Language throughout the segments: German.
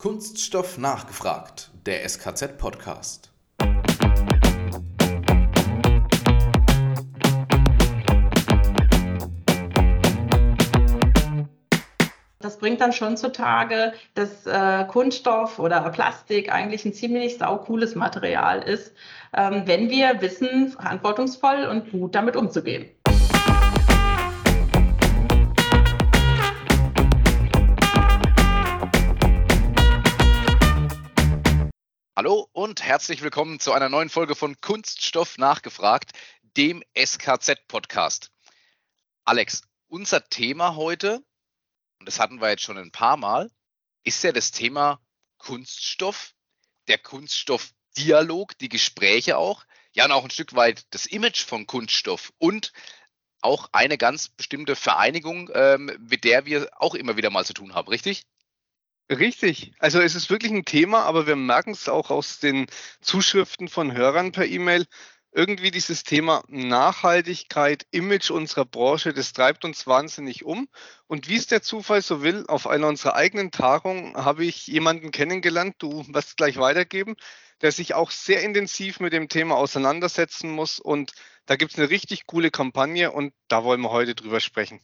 Kunststoff nachgefragt, der SKZ-Podcast. Das bringt dann schon zutage, dass äh, Kunststoff oder Plastik eigentlich ein ziemlich saucooles Material ist, ähm, wenn wir wissen, verantwortungsvoll und gut damit umzugehen. Hallo und herzlich willkommen zu einer neuen Folge von Kunststoff nachgefragt, dem SKZ-Podcast. Alex, unser Thema heute, und das hatten wir jetzt schon ein paar Mal, ist ja das Thema Kunststoff, der Kunststoffdialog, die Gespräche auch, ja und auch ein Stück weit das Image von Kunststoff und auch eine ganz bestimmte Vereinigung, ähm, mit der wir auch immer wieder mal zu tun haben, richtig? Richtig. Also es ist wirklich ein Thema, aber wir merken es auch aus den Zuschriften von Hörern per E-Mail. Irgendwie dieses Thema Nachhaltigkeit, Image unserer Branche, das treibt uns wahnsinnig um. Und wie es der Zufall so will, auf einer unserer eigenen Tagungen habe ich jemanden kennengelernt, du wirst gleich weitergeben, der sich auch sehr intensiv mit dem Thema auseinandersetzen muss. Und da gibt es eine richtig coole Kampagne und da wollen wir heute drüber sprechen.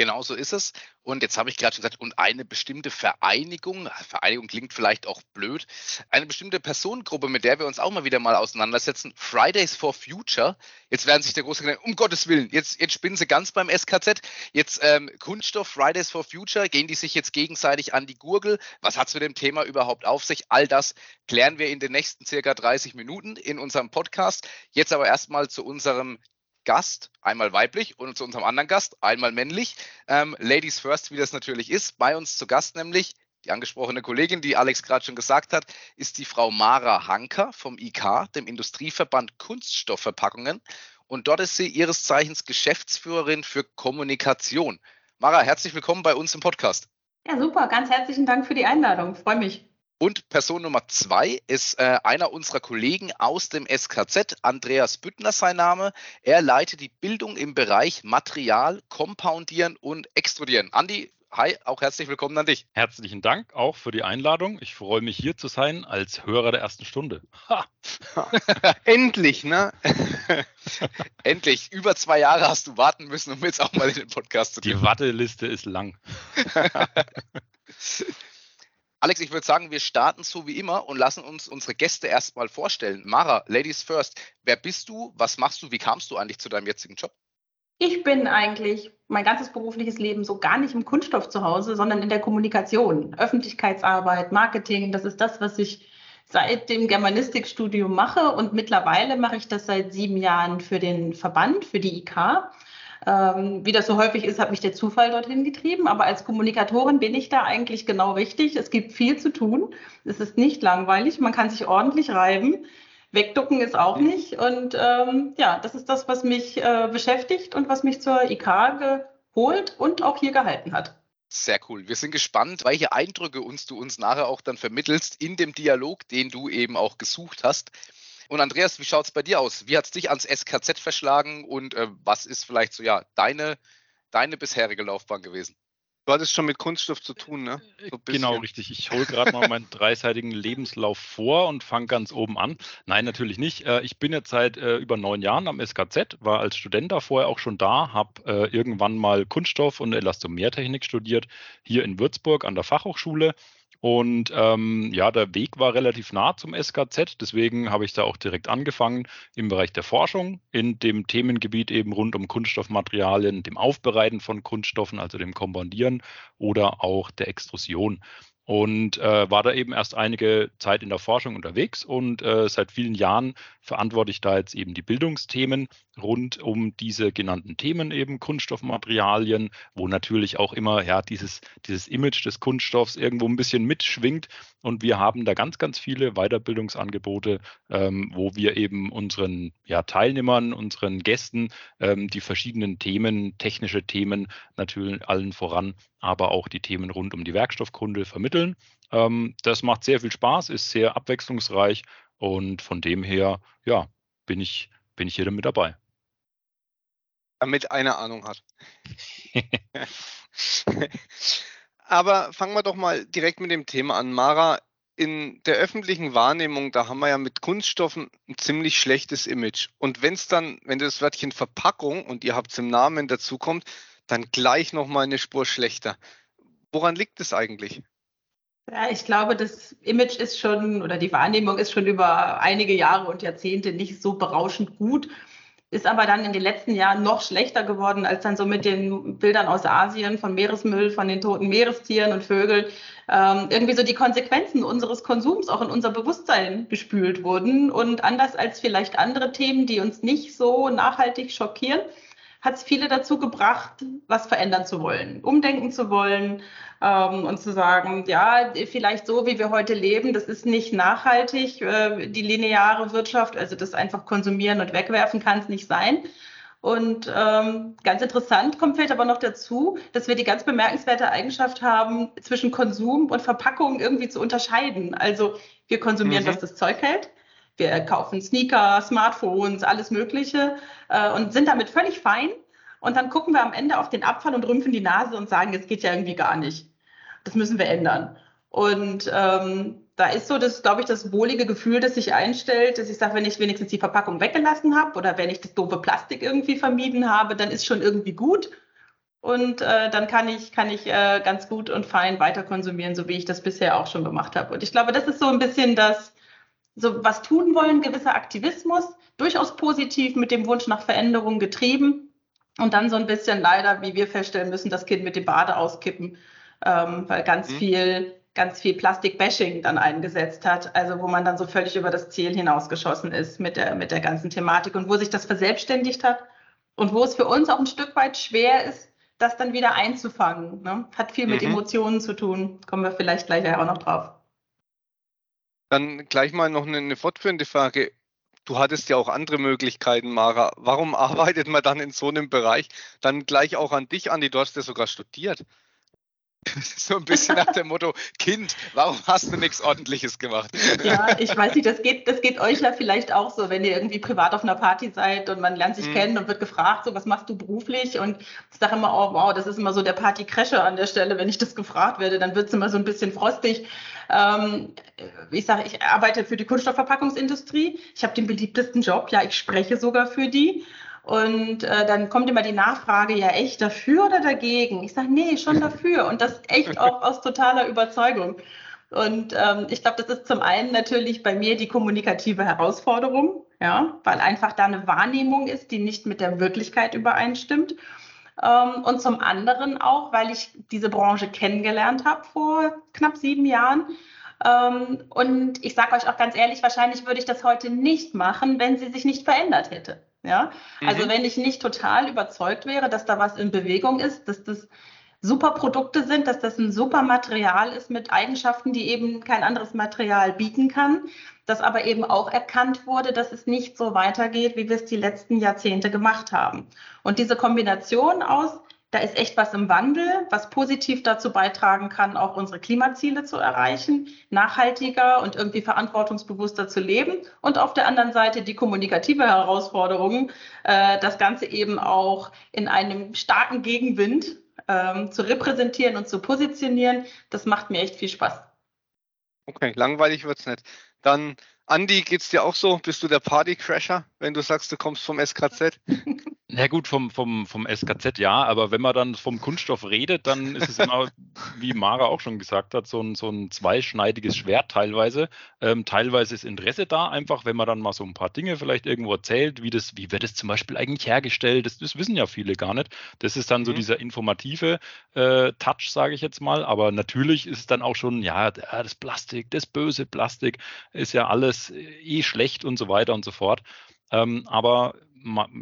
Genau so ist es. Und jetzt habe ich gerade schon gesagt, und eine bestimmte Vereinigung, Vereinigung klingt vielleicht auch blöd, eine bestimmte Personengruppe, mit der wir uns auch mal wieder mal auseinandersetzen, Fridays for Future. Jetzt werden sich der große gedacht, um Gottes Willen, jetzt, jetzt spinnen sie ganz beim SKZ. Jetzt ähm, Kunststoff, Fridays for Future, gehen die sich jetzt gegenseitig an die Gurgel? Was hat es mit dem Thema überhaupt auf sich? All das klären wir in den nächsten circa 30 Minuten in unserem Podcast. Jetzt aber erstmal zu unserem Gast, einmal weiblich und zu unserem anderen Gast, einmal männlich. Ähm, Ladies first, wie das natürlich ist. Bei uns zu Gast nämlich die angesprochene Kollegin, die Alex gerade schon gesagt hat, ist die Frau Mara Hanker vom IK, dem Industrieverband Kunststoffverpackungen. Und dort ist sie ihres Zeichens Geschäftsführerin für Kommunikation. Mara, herzlich willkommen bei uns im Podcast. Ja, super. Ganz herzlichen Dank für die Einladung. Freue mich. Und Person Nummer zwei ist äh, einer unserer Kollegen aus dem SKZ, Andreas Büttner sein Name. Er leitet die Bildung im Bereich Material, Compoundieren und Extrudieren. Andi, hi, auch herzlich willkommen an dich. Herzlichen Dank auch für die Einladung. Ich freue mich hier zu sein als Hörer der ersten Stunde. Endlich, ne? Endlich. Über zwei Jahre hast du warten müssen, um jetzt auch mal in den Podcast zu gehen. Die Warteliste ist lang. Alex, ich würde sagen, wir starten so wie immer und lassen uns unsere Gäste erstmal vorstellen. Mara, Ladies first. Wer bist du? Was machst du? Wie kamst du eigentlich zu deinem jetzigen Job? Ich bin eigentlich mein ganzes berufliches Leben so gar nicht im Kunststoff zu Hause, sondern in der Kommunikation, Öffentlichkeitsarbeit, Marketing. Das ist das, was ich seit dem Germanistikstudium mache und mittlerweile mache ich das seit sieben Jahren für den Verband, für die IK. Ähm, wie das so häufig ist, hat mich der Zufall dorthin getrieben. Aber als Kommunikatorin bin ich da eigentlich genau richtig. Es gibt viel zu tun. Es ist nicht langweilig. Man kann sich ordentlich reiben. Wegducken ist auch nicht. Und ähm, ja, das ist das, was mich äh, beschäftigt und was mich zur IK geholt und auch hier gehalten hat. Sehr cool. Wir sind gespannt, welche Eindrücke uns du uns nachher auch dann vermittelst in dem Dialog, den du eben auch gesucht hast. Und Andreas, wie schaut es bei dir aus? Wie hat es dich ans SKZ verschlagen und äh, was ist vielleicht so ja deine, deine bisherige Laufbahn gewesen? Du hattest schon mit Kunststoff zu tun, ne? So genau, richtig. Ich hole gerade mal meinen dreiseitigen Lebenslauf vor und fange ganz oben an. Nein, natürlich nicht. Äh, ich bin jetzt seit äh, über neun Jahren am SKZ, war als Student da vorher auch schon da, habe äh, irgendwann mal Kunststoff und Elastomertechnik studiert, hier in Würzburg an der Fachhochschule und ähm, ja, der Weg war relativ nah zum SKZ, deswegen habe ich da auch direkt angefangen im Bereich der Forschung, in dem Themengebiet eben rund um Kunststoffmaterialien, dem Aufbereiten von Kunststoffen, also dem Kompoundieren oder auch der Extrusion und äh, war da eben erst einige Zeit in der Forschung unterwegs und äh, seit vielen Jahren verantworte ich da jetzt eben die Bildungsthemen rund um diese genannten Themen eben Kunststoffmaterialien, wo natürlich auch immer ja dieses dieses Image des Kunststoffs irgendwo ein bisschen mitschwingt. Und wir haben da ganz ganz viele Weiterbildungsangebote, ähm, wo wir eben unseren ja, Teilnehmern, unseren Gästen ähm, die verschiedenen Themen, technische Themen natürlich allen voran aber auch die Themen rund um die Werkstoffkunde vermitteln. Ähm, das macht sehr viel Spaß, ist sehr abwechslungsreich und von dem her, ja, bin ich, bin ich hier damit dabei. Damit eine Ahnung hat. Aber fangen wir doch mal direkt mit dem Thema an. Mara, in der öffentlichen Wahrnehmung, da haben wir ja mit Kunststoffen ein ziemlich schlechtes Image. Und wenn es dann, wenn das Wörtchen Verpackung und ihr habt es im Namen dazu kommt, dann gleich nochmal eine Spur schlechter. Woran liegt es eigentlich? Ja, ich glaube, das Image ist schon oder die Wahrnehmung ist schon über einige Jahre und Jahrzehnte nicht so berauschend gut ist aber dann in den letzten Jahren noch schlechter geworden, als dann so mit den Bildern aus Asien von Meeresmüll, von den toten Meerestieren und Vögeln ähm, irgendwie so die Konsequenzen unseres Konsums auch in unser Bewusstsein gespült wurden. Und anders als vielleicht andere Themen, die uns nicht so nachhaltig schockieren, hat es viele dazu gebracht, was verändern zu wollen, umdenken zu wollen ähm, und zu sagen, ja, vielleicht so, wie wir heute leben, das ist nicht nachhaltig, äh, die lineare Wirtschaft, also das einfach konsumieren und wegwerfen kann es nicht sein. Und ähm, ganz interessant kommt vielleicht aber noch dazu, dass wir die ganz bemerkenswerte Eigenschaft haben, zwischen Konsum und Verpackung irgendwie zu unterscheiden. Also wir konsumieren, mhm. was das Zeug hält. Wir kaufen Sneaker, Smartphones, alles Mögliche äh, und sind damit völlig fein. Und dann gucken wir am Ende auf den Abfall und rümpfen die Nase und sagen, es geht ja irgendwie gar nicht. Das müssen wir ändern. Und ähm, da ist so das, glaube ich, das wohlige Gefühl, das sich einstellt, dass ich sage, wenn ich wenigstens die Verpackung weggelassen habe oder wenn ich das doofe Plastik irgendwie vermieden habe, dann ist schon irgendwie gut. Und äh, dann kann ich, kann ich äh, ganz gut und fein weiter konsumieren, so wie ich das bisher auch schon gemacht habe. Und ich glaube, das ist so ein bisschen das, so was tun wollen, gewisser Aktivismus, durchaus positiv mit dem Wunsch nach Veränderung getrieben und dann so ein bisschen leider, wie wir feststellen müssen, das Kind mit dem Bade auskippen, ähm, weil ganz mhm. viel ganz viel Plastik-Bashing dann eingesetzt hat, also wo man dann so völlig über das Ziel hinausgeschossen ist mit der, mit der ganzen Thematik und wo sich das verselbstständigt hat und wo es für uns auch ein Stück weit schwer ist, das dann wieder einzufangen. Ne? Hat viel mit mhm. Emotionen zu tun, kommen wir vielleicht gleich auch noch drauf. Dann gleich mal noch eine, eine fortführende Frage. Du hattest ja auch andere Möglichkeiten, Mara. Warum arbeitet man dann in so einem Bereich dann gleich auch an dich, Andi? Du hast ja sogar studiert. So ein bisschen nach dem Motto, Kind, warum hast du nichts Ordentliches gemacht? Ja, ich weiß nicht, das geht, das geht euch ja vielleicht auch so, wenn ihr irgendwie privat auf einer Party seid und man lernt sich mhm. kennen und wird gefragt, so was machst du beruflich? Und ich sage immer, oh wow, das ist immer so der Party-Crasher an der Stelle, wenn ich das gefragt werde, dann wird es immer so ein bisschen frostig. Ähm, ich sage, ich arbeite für die Kunststoffverpackungsindustrie. Ich habe den beliebtesten Job, ja, ich spreche sogar für die. Und äh, dann kommt immer die Nachfrage, ja echt dafür oder dagegen? Ich sage, nee, schon dafür. Und das echt auch aus totaler Überzeugung. Und ähm, ich glaube, das ist zum einen natürlich bei mir die kommunikative Herausforderung, ja, weil einfach da eine Wahrnehmung ist, die nicht mit der Wirklichkeit übereinstimmt. Ähm, und zum anderen auch, weil ich diese Branche kennengelernt habe vor knapp sieben Jahren. Ähm, und ich sage euch auch ganz ehrlich, wahrscheinlich würde ich das heute nicht machen, wenn sie sich nicht verändert hätte. Ja, also mhm. wenn ich nicht total überzeugt wäre, dass da was in Bewegung ist, dass das super Produkte sind, dass das ein super Material ist mit Eigenschaften, die eben kein anderes Material bieten kann, dass aber eben auch erkannt wurde, dass es nicht so weitergeht, wie wir es die letzten Jahrzehnte gemacht haben. Und diese Kombination aus da ist echt was im Wandel, was positiv dazu beitragen kann, auch unsere Klimaziele zu erreichen, nachhaltiger und irgendwie verantwortungsbewusster zu leben. Und auf der anderen Seite die kommunikative Herausforderung, äh, das Ganze eben auch in einem starken Gegenwind ähm, zu repräsentieren und zu positionieren. Das macht mir echt viel Spaß. Okay, langweilig wird es nicht. Dann, Andi, geht es dir auch so? Bist du der Partycrasher, wenn du sagst, du kommst vom SKZ? Na gut, vom, vom, vom SKZ ja, aber wenn man dann vom Kunststoff redet, dann ist es immer, wie Mara auch schon gesagt hat, so ein, so ein zweischneidiges Schwert teilweise. Ähm, teilweise ist Interesse da, einfach wenn man dann mal so ein paar Dinge vielleicht irgendwo erzählt, wie das, wie wird es zum Beispiel eigentlich hergestellt, das, das wissen ja viele gar nicht. Das ist dann so mhm. dieser informative äh, Touch, sage ich jetzt mal. Aber natürlich ist es dann auch schon, ja, das Plastik, das böse Plastik ist ja alles eh schlecht und so weiter und so fort. Ähm, aber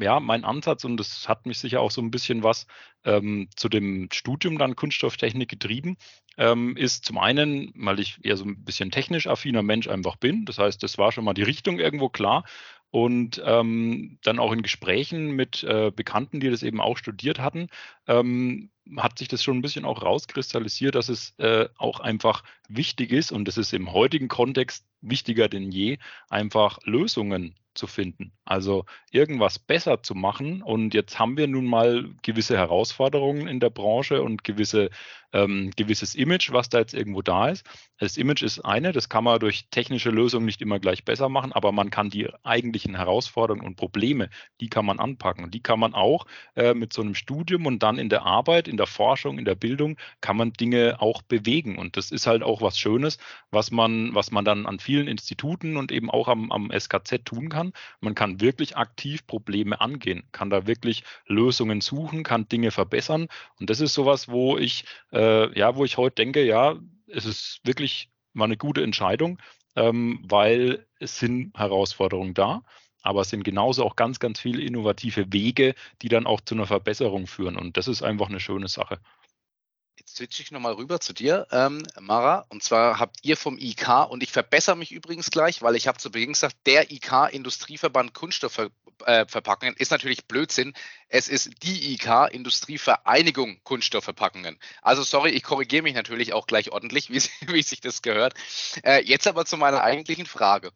ja, mein Ansatz, und das hat mich sicher auch so ein bisschen was ähm, zu dem Studium dann Kunststofftechnik getrieben, ähm, ist zum einen, weil ich eher so ein bisschen technisch affiner Mensch einfach bin. Das heißt, das war schon mal die Richtung irgendwo klar. Und ähm, dann auch in Gesprächen mit äh, Bekannten, die das eben auch studiert hatten, ähm, hat sich das schon ein bisschen auch rauskristallisiert, dass es äh, auch einfach wichtig ist und das ist im heutigen Kontext wichtiger denn je, einfach Lösungen zu finden. Also irgendwas besser zu machen. Und jetzt haben wir nun mal gewisse Herausforderungen in der Branche und gewisse, ähm, gewisses Image, was da jetzt irgendwo da ist. Das Image ist eine, das kann man durch technische Lösungen nicht immer gleich besser machen, aber man kann die eigentlichen Herausforderungen und Probleme, die kann man anpacken. Und die kann man auch äh, mit so einem Studium und dann in der Arbeit, in der Forschung, in der Bildung, kann man Dinge auch bewegen. Und das ist halt auch was Schönes, was man, was man dann an vielen Instituten und eben auch am, am SKZ tun kann. Man kann wirklich aktiv Probleme angehen, kann da wirklich Lösungen suchen, kann Dinge verbessern. Und das ist sowas, wo ich, äh, ja, wo ich heute denke, ja, es ist wirklich mal eine gute Entscheidung, ähm, weil es sind Herausforderungen da aber es sind genauso auch ganz, ganz viele innovative Wege, die dann auch zu einer Verbesserung führen. Und das ist einfach eine schöne Sache. Jetzt switche ich nochmal rüber zu dir, ähm, Mara. Und zwar habt ihr vom IK, und ich verbessere mich übrigens gleich, weil ich habe zu Beginn gesagt, der IK Industrieverband Kunststoffverpackungen ist natürlich Blödsinn. Es ist die IK Industrievereinigung Kunststoffverpackungen. Also sorry, ich korrigiere mich natürlich auch gleich ordentlich, wie, wie sich das gehört. Äh, jetzt aber zu meiner eigentlichen Frage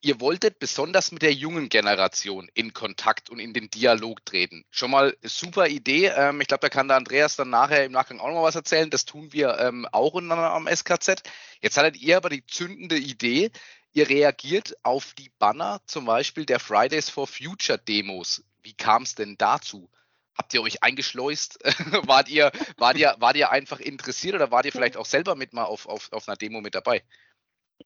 ihr wolltet besonders mit der jungen Generation in Kontakt und in den Dialog treten. Schon mal super Idee. Ähm, ich glaube, da kann der Andreas dann nachher im Nachgang auch noch mal was erzählen. Das tun wir ähm, auch am SKZ. Jetzt hattet ihr aber die zündende Idee. Ihr reagiert auf die Banner zum Beispiel der Fridays for Future Demos. Wie kam es denn dazu? Habt ihr euch eingeschleust? wart, ihr, wart, ihr, wart ihr einfach interessiert oder wart ihr vielleicht auch selber mit mal auf, auf, auf einer Demo mit dabei?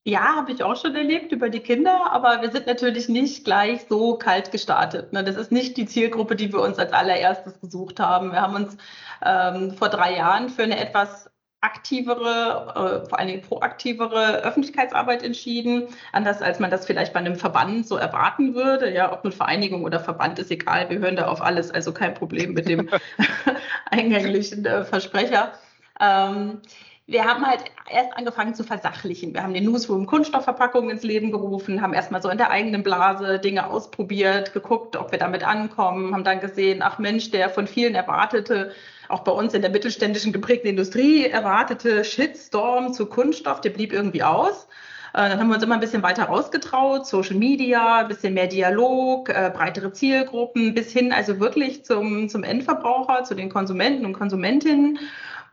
Ja, habe ich auch schon erlebt über die Kinder, aber wir sind natürlich nicht gleich so kalt gestartet. Ne? Das ist nicht die Zielgruppe, die wir uns als allererstes gesucht haben. Wir haben uns ähm, vor drei Jahren für eine etwas aktivere, äh, vor allen Dingen proaktivere Öffentlichkeitsarbeit entschieden, anders als man das vielleicht bei einem Verband so erwarten würde. Ja, ob eine Vereinigung oder Verband ist egal, wir hören da auf alles, also kein Problem mit dem eingänglichen äh, Versprecher. Ähm, wir haben halt erst angefangen zu versachlichen. Wir haben den Newsroom Kunststoffverpackungen ins Leben gerufen, haben erstmal so in der eigenen Blase Dinge ausprobiert, geguckt, ob wir damit ankommen, haben dann gesehen, ach Mensch, der von vielen erwartete, auch bei uns in der mittelständischen geprägten Industrie erwartete Shitstorm zu Kunststoff, der blieb irgendwie aus. Äh, dann haben wir uns immer ein bisschen weiter rausgetraut, Social Media, ein bisschen mehr Dialog, äh, breitere Zielgruppen, bis hin also wirklich zum, zum Endverbraucher, zu den Konsumenten und Konsumentinnen.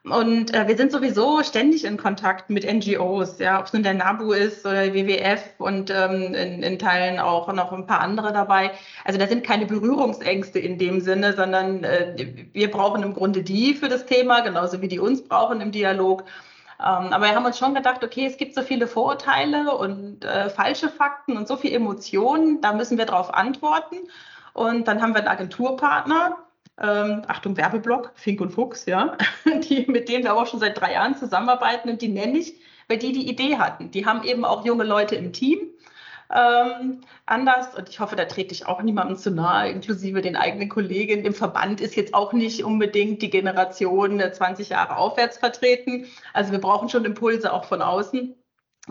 Und äh, wir sind sowieso ständig in Kontakt mit NGOs, ja, ob es nun der NABU ist oder WWF und ähm, in, in, Teilen auch noch ein paar andere dabei. Also da sind keine Berührungsängste in dem Sinne, sondern äh, wir brauchen im Grunde die für das Thema, genauso wie die uns brauchen im Dialog. Ähm, aber wir haben uns schon gedacht, okay, es gibt so viele Vorurteile und äh, falsche Fakten und so viel Emotionen, da müssen wir darauf antworten. Und dann haben wir einen Agenturpartner, ähm, Achtung, Werbeblock, Fink und Fuchs, ja, die, mit denen wir auch schon seit drei Jahren zusammenarbeiten und die nenne ich, weil die die Idee hatten. Die haben eben auch junge Leute im Team. Ähm, anders und ich hoffe, da trete ich auch niemandem zu nahe, inklusive den eigenen Kollegen. Im Verband ist jetzt auch nicht unbedingt die Generation 20 Jahre aufwärts vertreten. Also wir brauchen schon Impulse auch von außen.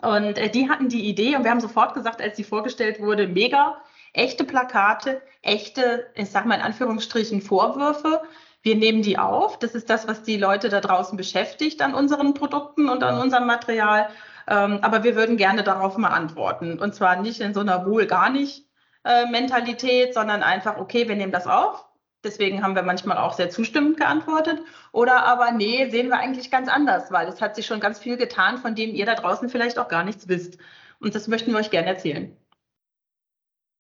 Und äh, die hatten die Idee und wir haben sofort gesagt, als sie vorgestellt wurde, mega, echte Plakate, echte, ich sag mal in Anführungsstrichen, Vorwürfe. Wir nehmen die auf. Das ist das, was die Leute da draußen beschäftigt an unseren Produkten und an unserem Material. Ähm, aber wir würden gerne darauf mal antworten. Und zwar nicht in so einer wohl gar nicht äh, Mentalität, sondern einfach, okay, wir nehmen das auf. Deswegen haben wir manchmal auch sehr zustimmend geantwortet. Oder aber, nee, sehen wir eigentlich ganz anders, weil es hat sich schon ganz viel getan, von dem ihr da draußen vielleicht auch gar nichts wisst. Und das möchten wir euch gerne erzählen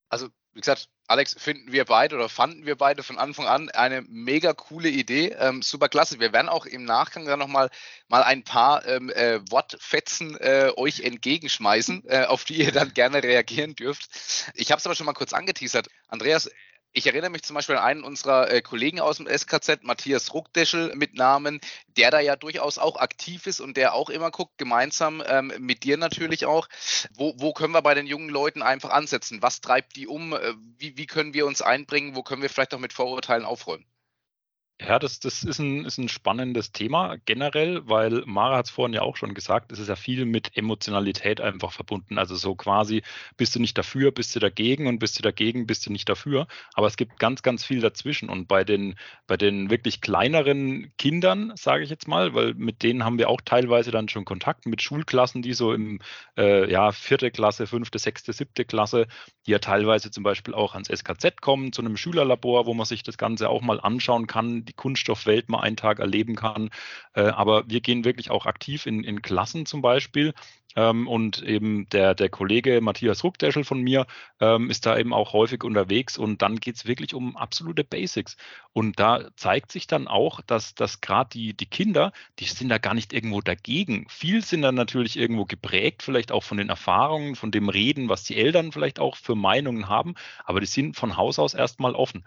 also wie gesagt, Alex, finden wir beide oder fanden wir beide von Anfang an eine mega coole Idee. Ähm, super klasse. Wir werden auch im Nachgang dann nochmal mal ein paar ähm, äh, Wortfetzen äh, euch entgegenschmeißen, äh, auf die ihr dann gerne reagieren dürft. Ich habe es aber schon mal kurz angeteasert. Andreas, ich erinnere mich zum Beispiel an einen unserer äh, Kollegen aus dem SKZ, Matthias Ruckdeschel mit Namen, der da ja durchaus auch aktiv ist und der auch immer guckt, gemeinsam ähm, mit dir natürlich auch, wo, wo können wir bei den jungen Leuten einfach ansetzen? Was treibt die um? Äh, wie, wie können wir uns einbringen? Wo können wir vielleicht auch mit Vorurteilen aufräumen? Ja, das, das ist, ein, ist ein spannendes Thema generell, weil Mara hat es vorhin ja auch schon gesagt, es ist ja viel mit Emotionalität einfach verbunden. Also so quasi, bist du nicht dafür, bist du dagegen und bist du dagegen, bist du nicht dafür. Aber es gibt ganz, ganz viel dazwischen. Und bei den, bei den wirklich kleineren Kindern, sage ich jetzt mal, weil mit denen haben wir auch teilweise dann schon Kontakt mit Schulklassen, die so im äh, ja, vierte Klasse, fünfte, sechste, siebte Klasse, die ja teilweise zum Beispiel auch ans SKZ kommen, zu einem Schülerlabor, wo man sich das Ganze auch mal anschauen kann die Kunststoffwelt mal einen Tag erleben kann. Äh, aber wir gehen wirklich auch aktiv in, in Klassen zum Beispiel. Ähm, und eben der, der Kollege Matthias Ruckdeschel von mir ähm, ist da eben auch häufig unterwegs und dann geht es wirklich um absolute Basics. Und da zeigt sich dann auch, dass, dass gerade die, die Kinder, die sind da gar nicht irgendwo dagegen. Viel sind dann natürlich irgendwo geprägt, vielleicht auch von den Erfahrungen, von dem Reden, was die Eltern vielleicht auch für Meinungen haben, aber die sind von Haus aus erstmal offen.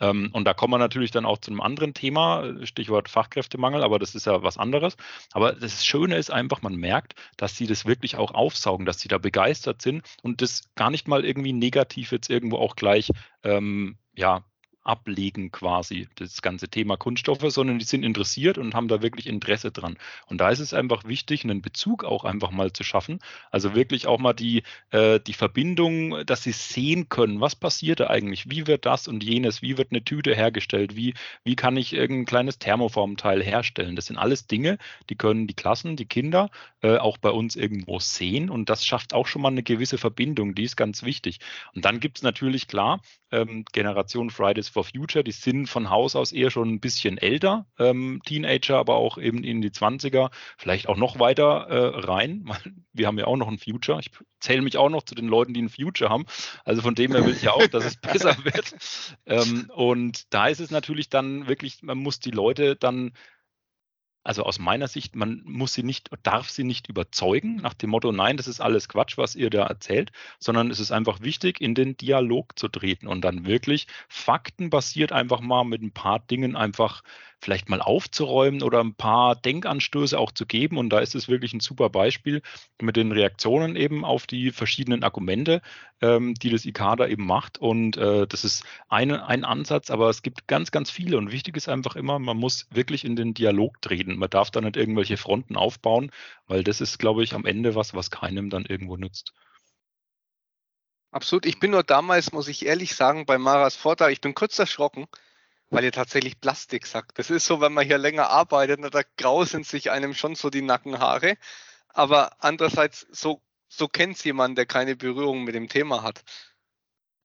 Ähm, und da kommen wir natürlich dann auch zu einem anderen Thema, Stichwort Fachkräftemangel, aber das ist ja was anderes. Aber das Schöne ist einfach, man merkt, dass sie das wirklich auch aufsaugen, dass sie da begeistert sind und das gar nicht mal irgendwie negativ jetzt irgendwo auch gleich ähm, ja, ablegen quasi, das ganze Thema Kunststoffe, sondern die sind interessiert und haben da wirklich Interesse dran. Und da ist es einfach wichtig, einen Bezug auch einfach mal zu schaffen. Also wirklich auch mal die, äh, die Verbindung, dass sie sehen können, was passiert da eigentlich, wie wird das und jenes, wie wird eine Tüte hergestellt, wie, wie kann ich irgendein kleines Thermoformteil herstellen. Das sind alles Dinge, die können die Klassen, die Kinder äh, auch bei uns irgendwo sehen und das schafft auch schon mal eine gewisse Verbindung, die ist ganz wichtig. Und dann gibt es natürlich klar, ähm, Generation Fridays for Future, die sind von Haus aus eher schon ein bisschen älter, ähm, Teenager, aber auch eben in die 20er, vielleicht auch noch weiter äh, rein. Wir haben ja auch noch ein Future. Ich zähle mich auch noch zu den Leuten, die ein Future haben. Also von dem her will ich ja auch, dass es besser wird. Ähm, und da ist es natürlich dann wirklich, man muss die Leute dann also aus meiner Sicht, man muss sie nicht, darf sie nicht überzeugen nach dem Motto, nein, das ist alles Quatsch, was ihr da erzählt, sondern es ist einfach wichtig, in den Dialog zu treten und dann wirklich faktenbasiert einfach mal mit ein paar Dingen einfach vielleicht mal aufzuräumen oder ein paar Denkanstöße auch zu geben. Und da ist es wirklich ein super Beispiel mit den Reaktionen eben auf die verschiedenen Argumente, ähm, die das ICADA eben macht. Und äh, das ist eine, ein Ansatz, aber es gibt ganz, ganz viele. Und wichtig ist einfach immer, man muss wirklich in den Dialog treten. Man darf da nicht irgendwelche Fronten aufbauen, weil das ist, glaube ich, am Ende was, was keinem dann irgendwo nützt. Absolut. Ich bin nur damals, muss ich ehrlich sagen, bei Maras Vortrag, ich bin kurz erschrocken, weil ihr tatsächlich Plastik sagt. Das ist so, wenn man hier länger arbeitet, da grausen sich einem schon so die Nackenhaare. Aber andererseits, so, so kennt es jemand, der keine Berührung mit dem Thema hat.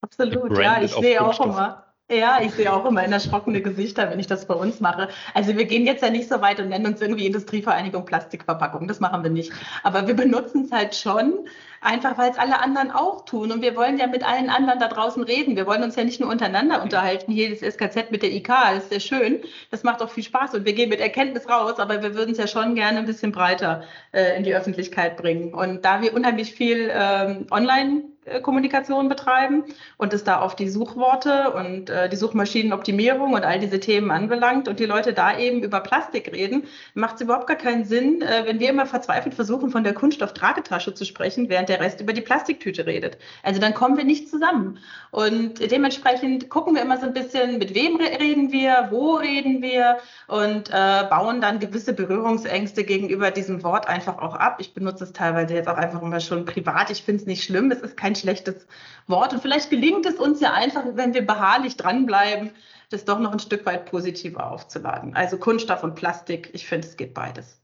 Absolut, ja, ich sehe auch immer. Ja, ich sehe auch immer in erschrockene Gesichter, wenn ich das bei uns mache. Also wir gehen jetzt ja nicht so weit und nennen uns irgendwie Industrievereinigung Plastikverpackung. Das machen wir nicht. Aber wir benutzen es halt schon, einfach weil es alle anderen auch tun. Und wir wollen ja mit allen anderen da draußen reden. Wir wollen uns ja nicht nur untereinander unterhalten. Hier das SKZ mit der IK, das ist sehr schön. Das macht auch viel Spaß und wir gehen mit Erkenntnis raus, aber wir würden es ja schon gerne ein bisschen breiter äh, in die Öffentlichkeit bringen. Und da wir unheimlich viel ähm, online Kommunikation betreiben und es da auf die Suchworte und äh, die Suchmaschinenoptimierung und all diese Themen anbelangt und die Leute da eben über Plastik reden, macht es überhaupt gar keinen Sinn, äh, wenn wir immer verzweifelt versuchen, von der Kunststofftragetasche zu sprechen, während der Rest über die Plastiktüte redet. Also dann kommen wir nicht zusammen. Und dementsprechend gucken wir immer so ein bisschen, mit wem reden wir, wo reden wir und äh, bauen dann gewisse Berührungsängste gegenüber diesem Wort einfach auch ab. Ich benutze es teilweise jetzt auch einfach immer schon privat. Ich finde es nicht schlimm. Es ist kein schlechtes Wort. Und vielleicht gelingt es uns ja einfach, wenn wir beharrlich dranbleiben, das doch noch ein Stück weit positiver aufzuladen. Also Kunststoff und Plastik, ich finde, es geht beides.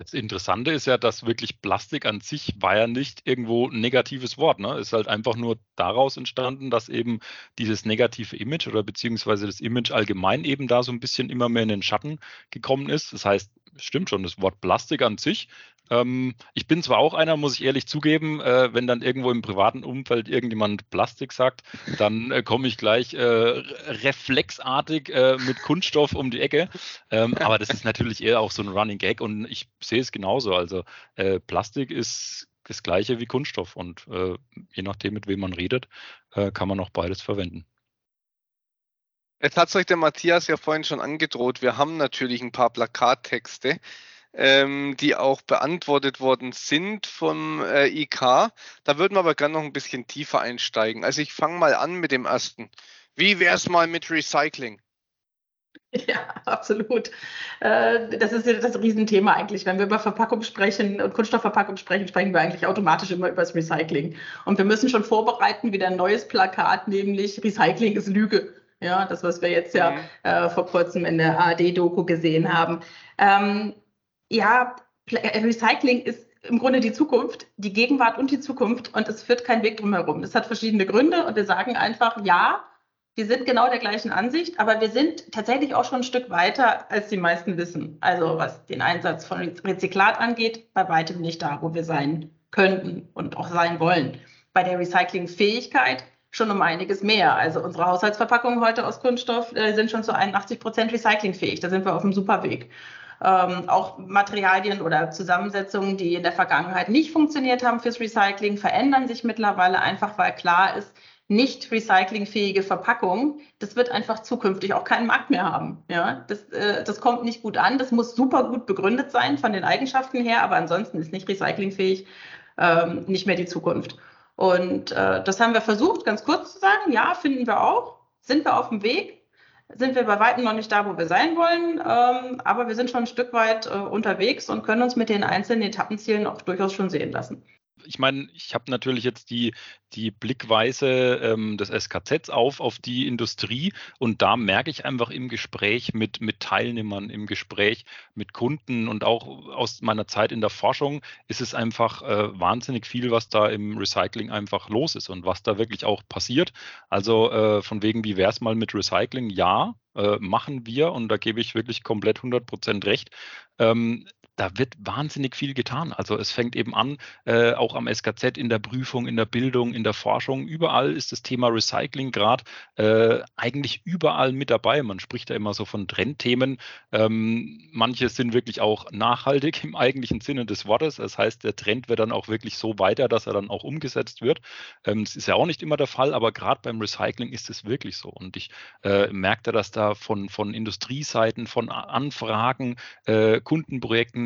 Das Interessante ist ja, dass wirklich Plastik an sich war ja nicht irgendwo ein negatives Wort. Ne? Ist halt einfach nur daraus entstanden, dass eben dieses negative Image oder beziehungsweise das Image allgemein eben da so ein bisschen immer mehr in den Schatten gekommen ist. Das heißt, stimmt schon, das Wort Plastik an sich ähm, ich bin zwar auch einer, muss ich ehrlich zugeben, äh, wenn dann irgendwo im privaten Umfeld irgendjemand Plastik sagt, dann äh, komme ich gleich äh, reflexartig äh, mit Kunststoff um die Ecke. Ähm, aber das ist natürlich eher auch so ein Running Gag und ich sehe es genauso. Also äh, Plastik ist das gleiche wie Kunststoff und äh, je nachdem, mit wem man redet, kann man auch beides verwenden. Jetzt hat euch der Matthias ja vorhin schon angedroht. Wir haben natürlich ein paar Plakattexte ähm, die auch beantwortet worden sind vom äh, IK. Da würden wir aber gerne noch ein bisschen tiefer einsteigen. Also ich fange mal an mit dem ersten. Wie wäre es mal mit Recycling? Ja, absolut. Äh, das ist ja das Riesenthema eigentlich. Wenn wir über Verpackung sprechen und Kunststoffverpackung sprechen, sprechen wir eigentlich automatisch immer über das Recycling. Und wir müssen schon vorbereiten, wieder ein neues Plakat, nämlich Recycling ist Lüge. Ja, das, was wir jetzt ja mhm. äh, vor kurzem in der ARD-Doku gesehen haben. Ähm, ja, äh, Recycling ist im Grunde die Zukunft, die Gegenwart und die Zukunft und es führt kein Weg drumherum. Das hat verschiedene Gründe und wir sagen einfach, ja, wir sind genau der gleichen Ansicht, aber wir sind tatsächlich auch schon ein Stück weiter, als die meisten wissen. Also was den Einsatz von Rezyklat angeht, bei weitem nicht da, wo wir sein könnten und auch sein wollen. Bei der Recyclingfähigkeit schon um einiges mehr. Also unsere Haushaltsverpackungen heute aus Kunststoff äh, sind schon zu 81 Prozent recyclingfähig. Da sind wir auf einem super Weg. Ähm, auch Materialien oder Zusammensetzungen, die in der Vergangenheit nicht funktioniert haben fürs Recycling, verändern sich mittlerweile einfach, weil klar ist, nicht recyclingfähige Verpackung, das wird einfach zukünftig auch keinen Markt mehr haben. Ja, das, äh, das kommt nicht gut an. Das muss super gut begründet sein von den Eigenschaften her, aber ansonsten ist nicht recyclingfähig ähm, nicht mehr die Zukunft. Und äh, das haben wir versucht, ganz kurz zu sagen. Ja, finden wir auch. Sind wir auf dem Weg? Sind wir bei weitem noch nicht da, wo wir sein wollen, ähm, aber wir sind schon ein Stück weit äh, unterwegs und können uns mit den einzelnen Etappenzielen auch durchaus schon sehen lassen ich meine, ich habe natürlich jetzt die, die Blickweise ähm, des SKZs auf, auf die Industrie und da merke ich einfach im Gespräch mit, mit Teilnehmern, im Gespräch mit Kunden und auch aus meiner Zeit in der Forschung ist es einfach äh, wahnsinnig viel, was da im Recycling einfach los ist und was da wirklich auch passiert. Also äh, von wegen, wie wäre es mal mit Recycling? Ja, äh, machen wir und da gebe ich wirklich komplett 100 Prozent recht. Ähm, da wird wahnsinnig viel getan. Also es fängt eben an, äh, auch am SKZ in der Prüfung, in der Bildung, in der Forschung. Überall ist das Thema Recycling gerade äh, eigentlich überall mit dabei. Man spricht da immer so von Trendthemen. Ähm, manche sind wirklich auch nachhaltig im eigentlichen Sinne des Wortes. Das heißt, der Trend wird dann auch wirklich so weiter, dass er dann auch umgesetzt wird. Ähm, das ist ja auch nicht immer der Fall, aber gerade beim Recycling ist es wirklich so. Und ich äh, merkte, dass da von, von Industrieseiten, von Anfragen, äh,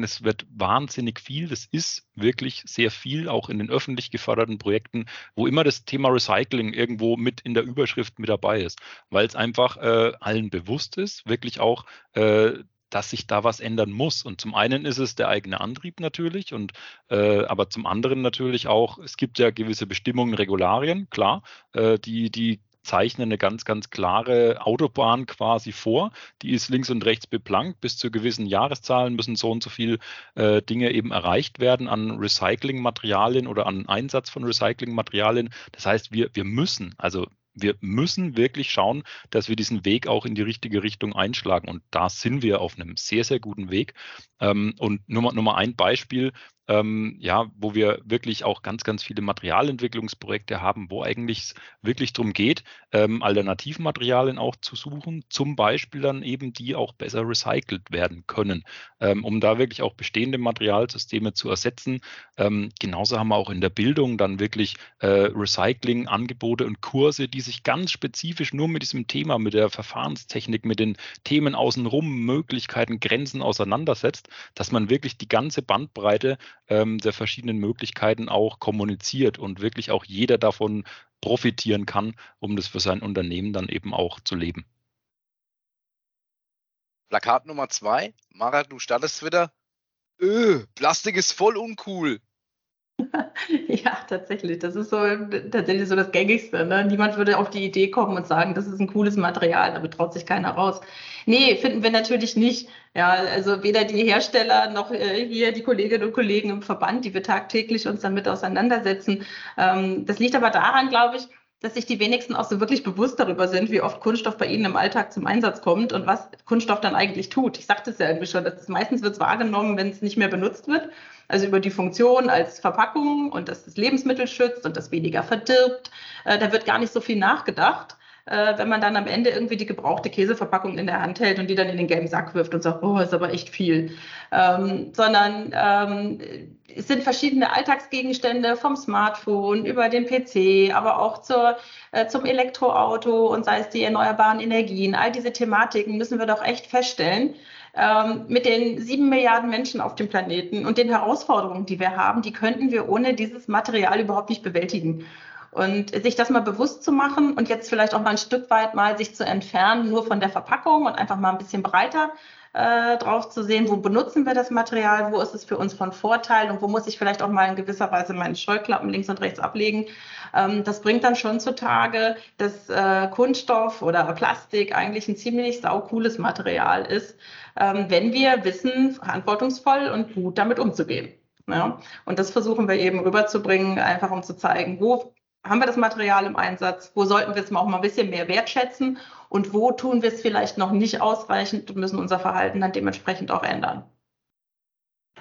Es wird wahnsinnig viel. Das ist wirklich sehr viel, auch in den öffentlich geförderten Projekten, wo immer das Thema Recycling irgendwo mit in der Überschrift mit dabei ist, weil es einfach äh, allen bewusst ist, wirklich auch äh, dass sich da was ändern muss. Und zum einen ist es der eigene Antrieb natürlich, und äh, aber zum anderen natürlich auch, es gibt ja gewisse Bestimmungen, Regularien, klar, äh, die, die zeichnen eine ganz, ganz klare Autobahn quasi vor. Die ist links und rechts beplankt. Bis zu gewissen Jahreszahlen müssen so und so viele äh, Dinge eben erreicht werden an Recyclingmaterialien oder an Einsatz von Recyclingmaterialien. Das heißt, wir, wir müssen, also wir müssen wirklich schauen, dass wir diesen Weg auch in die richtige Richtung einschlagen. Und da sind wir auf einem sehr, sehr guten Weg. Ähm, und nur mal, nur mal ein Beispiel ähm, ja, wo wir wirklich auch ganz, ganz viele Materialentwicklungsprojekte haben, wo eigentlich wirklich darum geht, ähm, Alternativmaterialien auch zu suchen, zum Beispiel dann eben die auch besser recycelt werden können, ähm, um da wirklich auch bestehende Materialsysteme zu ersetzen. Ähm, genauso haben wir auch in der Bildung dann wirklich äh, Recycling-Angebote und Kurse, die sich ganz spezifisch nur mit diesem Thema, mit der Verfahrenstechnik, mit den Themen außenrum, Möglichkeiten, Grenzen auseinandersetzt, dass man wirklich die ganze Bandbreite ähm, der verschiedenen Möglichkeiten auch kommuniziert und wirklich auch jeder davon profitieren kann, um das für sein Unternehmen dann eben auch zu leben. Plakat Nummer zwei. Mara, du startest wieder. Öh, Plastik ist voll uncool. ja, tatsächlich. Das ist so tatsächlich so das Gängigste. Ne? Niemand würde auf die Idee kommen und sagen, das ist ein cooles Material, aber traut sich keiner raus. Nee, finden wir natürlich nicht. Ja, also weder die Hersteller noch äh, hier die Kolleginnen und Kollegen im Verband, die wir tagtäglich uns damit auseinandersetzen. Ähm, das liegt aber daran, glaube ich, dass sich die wenigsten auch so wirklich bewusst darüber sind, wie oft Kunststoff bei ihnen im Alltag zum Einsatz kommt und was Kunststoff dann eigentlich tut. Ich sagte es ja irgendwie schon, dass das meistens wird es wahrgenommen, wenn es nicht mehr benutzt wird. Also über die Funktion als Verpackung und dass das Lebensmittel schützt und das weniger verdirbt. Äh, da wird gar nicht so viel nachgedacht äh, wenn man dann am Ende irgendwie die gebrauchte Käseverpackung in der Hand hält und die dann in den gelben Sack wirft und sagt, oh, ist aber echt viel. Ähm, sondern ähm, es sind verschiedene Alltagsgegenstände vom Smartphone über den PC, aber auch zur, äh, zum Elektroauto und sei es die erneuerbaren Energien. All diese Thematiken müssen wir doch echt feststellen. Ähm, mit den sieben Milliarden Menschen auf dem Planeten und den Herausforderungen, die wir haben, die könnten wir ohne dieses Material überhaupt nicht bewältigen. Und sich das mal bewusst zu machen und jetzt vielleicht auch mal ein Stück weit mal sich zu entfernen, nur von der Verpackung und einfach mal ein bisschen breiter äh, drauf zu sehen, wo benutzen wir das Material, wo ist es für uns von Vorteil und wo muss ich vielleicht auch mal in gewisser Weise meine Scheuklappen links und rechts ablegen. Ähm, das bringt dann schon zutage, dass äh, Kunststoff oder Plastik eigentlich ein ziemlich saucooles Material ist, ähm, wenn wir wissen, verantwortungsvoll und gut damit umzugehen. Ja? Und das versuchen wir eben rüberzubringen, einfach um zu zeigen, wo haben wir das Material im Einsatz, wo sollten wir es mal auch mal ein bisschen mehr wertschätzen und wo tun wir es vielleicht noch nicht ausreichend und müssen unser Verhalten dann dementsprechend auch ändern.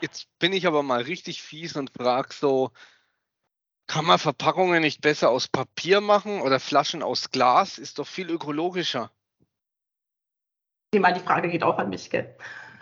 Jetzt bin ich aber mal richtig fies und frage so, kann man Verpackungen nicht besser aus Papier machen oder Flaschen aus Glas? Ist doch viel ökologischer. Ich meine, die Frage geht auch an mich, gell?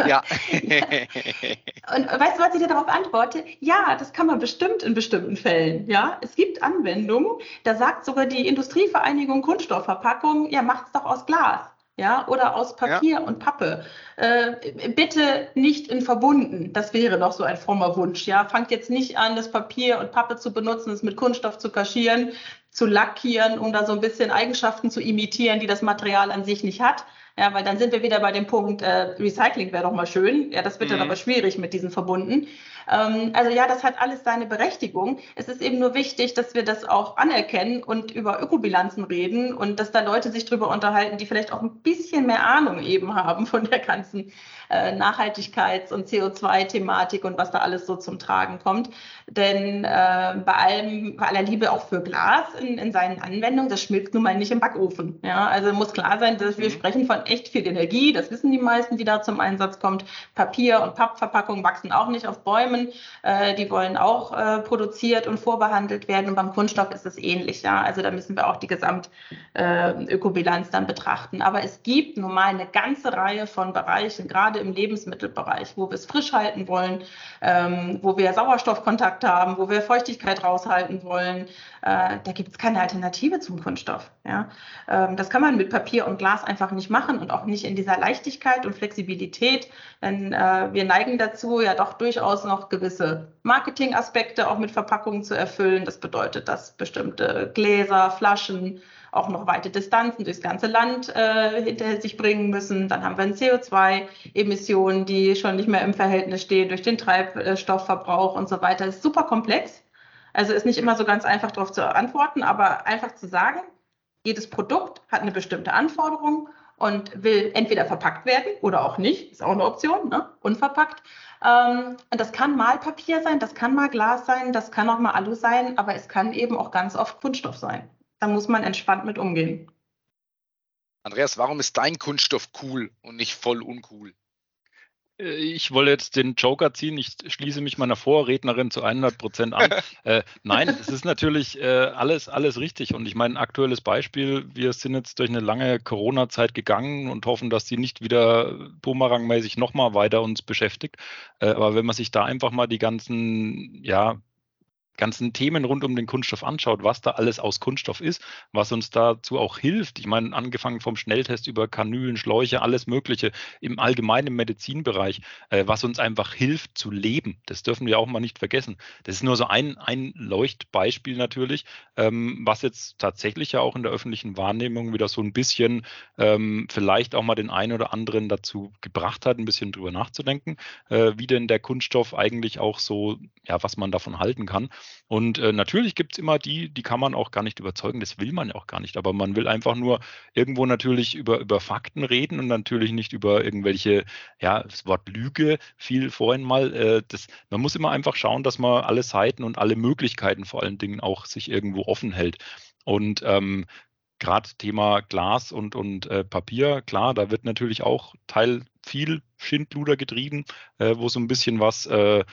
Ja. und weißt du, was ich dir darauf antworte? Ja, das kann man bestimmt in bestimmten Fällen. Ja, es gibt Anwendungen, da sagt sogar die Industrievereinigung Kunststoffverpackung, ja, macht's doch aus Glas. Ja, oder aus Papier ja. und Pappe. Äh, bitte nicht in verbunden. Das wäre noch so ein frommer Wunsch. Ja, fangt jetzt nicht an, das Papier und Pappe zu benutzen, es mit Kunststoff zu kaschieren, zu lackieren, um da so ein bisschen Eigenschaften zu imitieren, die das Material an sich nicht hat. Ja, weil dann sind wir wieder bei dem Punkt, äh, Recycling wäre doch mal schön. Ja, das wird mhm. dann aber schwierig mit diesen Verbunden. Ähm, also ja, das hat alles seine Berechtigung. Es ist eben nur wichtig, dass wir das auch anerkennen und über Ökobilanzen reden und dass da Leute sich drüber unterhalten, die vielleicht auch ein bisschen mehr Ahnung eben haben von der ganzen äh, Nachhaltigkeits- und CO2-Thematik und was da alles so zum Tragen kommt. Denn äh, bei allem, bei aller Liebe auch für Glas in, in seinen Anwendungen, das schmilzt nun mal nicht im Backofen. Ja, also muss klar sein, dass wir mhm. sprechen von echt viel Energie. Das wissen die meisten, die da zum Einsatz kommt. Papier und Pappverpackungen wachsen auch nicht auf Bäumen. Äh, die wollen auch äh, produziert und vorbehandelt werden. Und beim Kunststoff ist es ähnlich. Ja, also da müssen wir auch die Gesamtökobilanz äh, dann betrachten. Aber es gibt nun mal eine ganze Reihe von Bereichen, gerade im Lebensmittelbereich, wo wir es frisch halten wollen, ähm, wo wir Sauerstoffkontakt haben, wo wir Feuchtigkeit raushalten wollen. Äh, da gibt es keine Alternative zum Kunststoff. Ja? Ähm, das kann man mit Papier und Glas einfach nicht machen und auch nicht in dieser Leichtigkeit und Flexibilität. Denn äh, wir neigen dazu, ja doch durchaus noch gewisse Marketingaspekte auch mit Verpackungen zu erfüllen. Das bedeutet, dass bestimmte Gläser, Flaschen, auch noch weite Distanzen durchs ganze Land äh, hinter sich bringen müssen. Dann haben wir CO2-Emissionen, die schon nicht mehr im Verhältnis stehen durch den Treibstoffverbrauch und so weiter. Das ist super komplex. Also ist nicht immer so ganz einfach darauf zu antworten, aber einfach zu sagen, jedes Produkt hat eine bestimmte Anforderung und will entweder verpackt werden oder auch nicht, ist auch eine Option, ne? unverpackt. Ähm, und das kann mal Papier sein, das kann mal Glas sein, das kann auch mal Alu sein, aber es kann eben auch ganz oft Kunststoff sein. Da muss man entspannt mit umgehen. Andreas, warum ist dein Kunststoff cool und nicht voll uncool? Äh, ich wollte jetzt den Joker ziehen. Ich schließe mich meiner Vorrednerin zu 100 Prozent an. äh, nein, es ist natürlich äh, alles, alles richtig. Und ich meine, ein aktuelles Beispiel, wir sind jetzt durch eine lange Corona-Zeit gegangen und hoffen, dass die nicht wieder bumerangmäßig nochmal weiter uns beschäftigt. Äh, aber wenn man sich da einfach mal die ganzen, ja, ganzen Themen rund um den Kunststoff anschaut, was da alles aus Kunststoff ist, was uns dazu auch hilft. Ich meine, angefangen vom Schnelltest über Kanülen, Schläuche, alles Mögliche im allgemeinen Medizinbereich, äh, was uns einfach hilft zu leben. Das dürfen wir auch mal nicht vergessen. Das ist nur so ein, ein Leuchtbeispiel natürlich, ähm, was jetzt tatsächlich ja auch in der öffentlichen Wahrnehmung wieder so ein bisschen ähm, vielleicht auch mal den einen oder anderen dazu gebracht hat, ein bisschen drüber nachzudenken, äh, wie denn der Kunststoff eigentlich auch so, ja, was man davon halten kann. Und äh, natürlich gibt es immer die, die kann man auch gar nicht überzeugen, das will man ja auch gar nicht, aber man will einfach nur irgendwo natürlich über, über Fakten reden und natürlich nicht über irgendwelche, ja, das Wort Lüge fiel vorhin mal. Äh, das, man muss immer einfach schauen, dass man alle Seiten und alle Möglichkeiten vor allen Dingen auch sich irgendwo offen hält. Und ähm, gerade Thema Glas und, und äh, Papier, klar, da wird natürlich auch Teil viel Schindluder getrieben, äh, wo so ein bisschen was äh,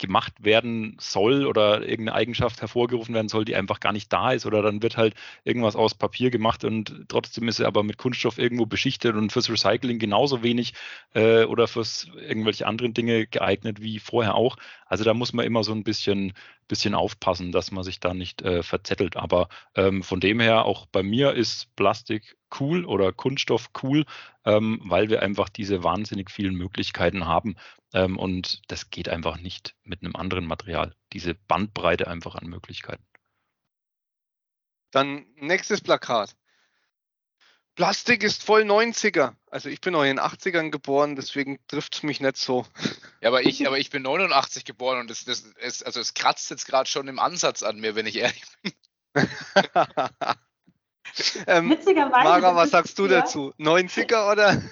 gemacht werden soll oder irgendeine Eigenschaft hervorgerufen werden soll, die einfach gar nicht da ist oder dann wird halt irgendwas aus Papier gemacht und trotzdem ist er aber mit Kunststoff irgendwo beschichtet und fürs Recycling genauso wenig äh, oder fürs irgendwelche anderen Dinge geeignet wie vorher auch. Also da muss man immer so ein bisschen, bisschen aufpassen, dass man sich da nicht äh, verzettelt. Aber ähm, von dem her, auch bei mir ist Plastik cool oder Kunststoff cool, ähm, weil wir einfach diese wahnsinnig vielen Möglichkeiten haben. Ähm, und das geht einfach nicht mit einem anderen Material. Diese Bandbreite einfach an Möglichkeiten. Dann nächstes Plakat. Plastik ist voll 90er. Also ich bin auch in den 80ern geboren, deswegen trifft es mich nicht so. Ja, aber ich, aber ich bin 89 geboren und das, das ist, also es kratzt jetzt gerade schon im Ansatz an mir, wenn ich ehrlich bin. ähm, Witzigerweise. Mara, was sagst du ja? dazu? 90er oder?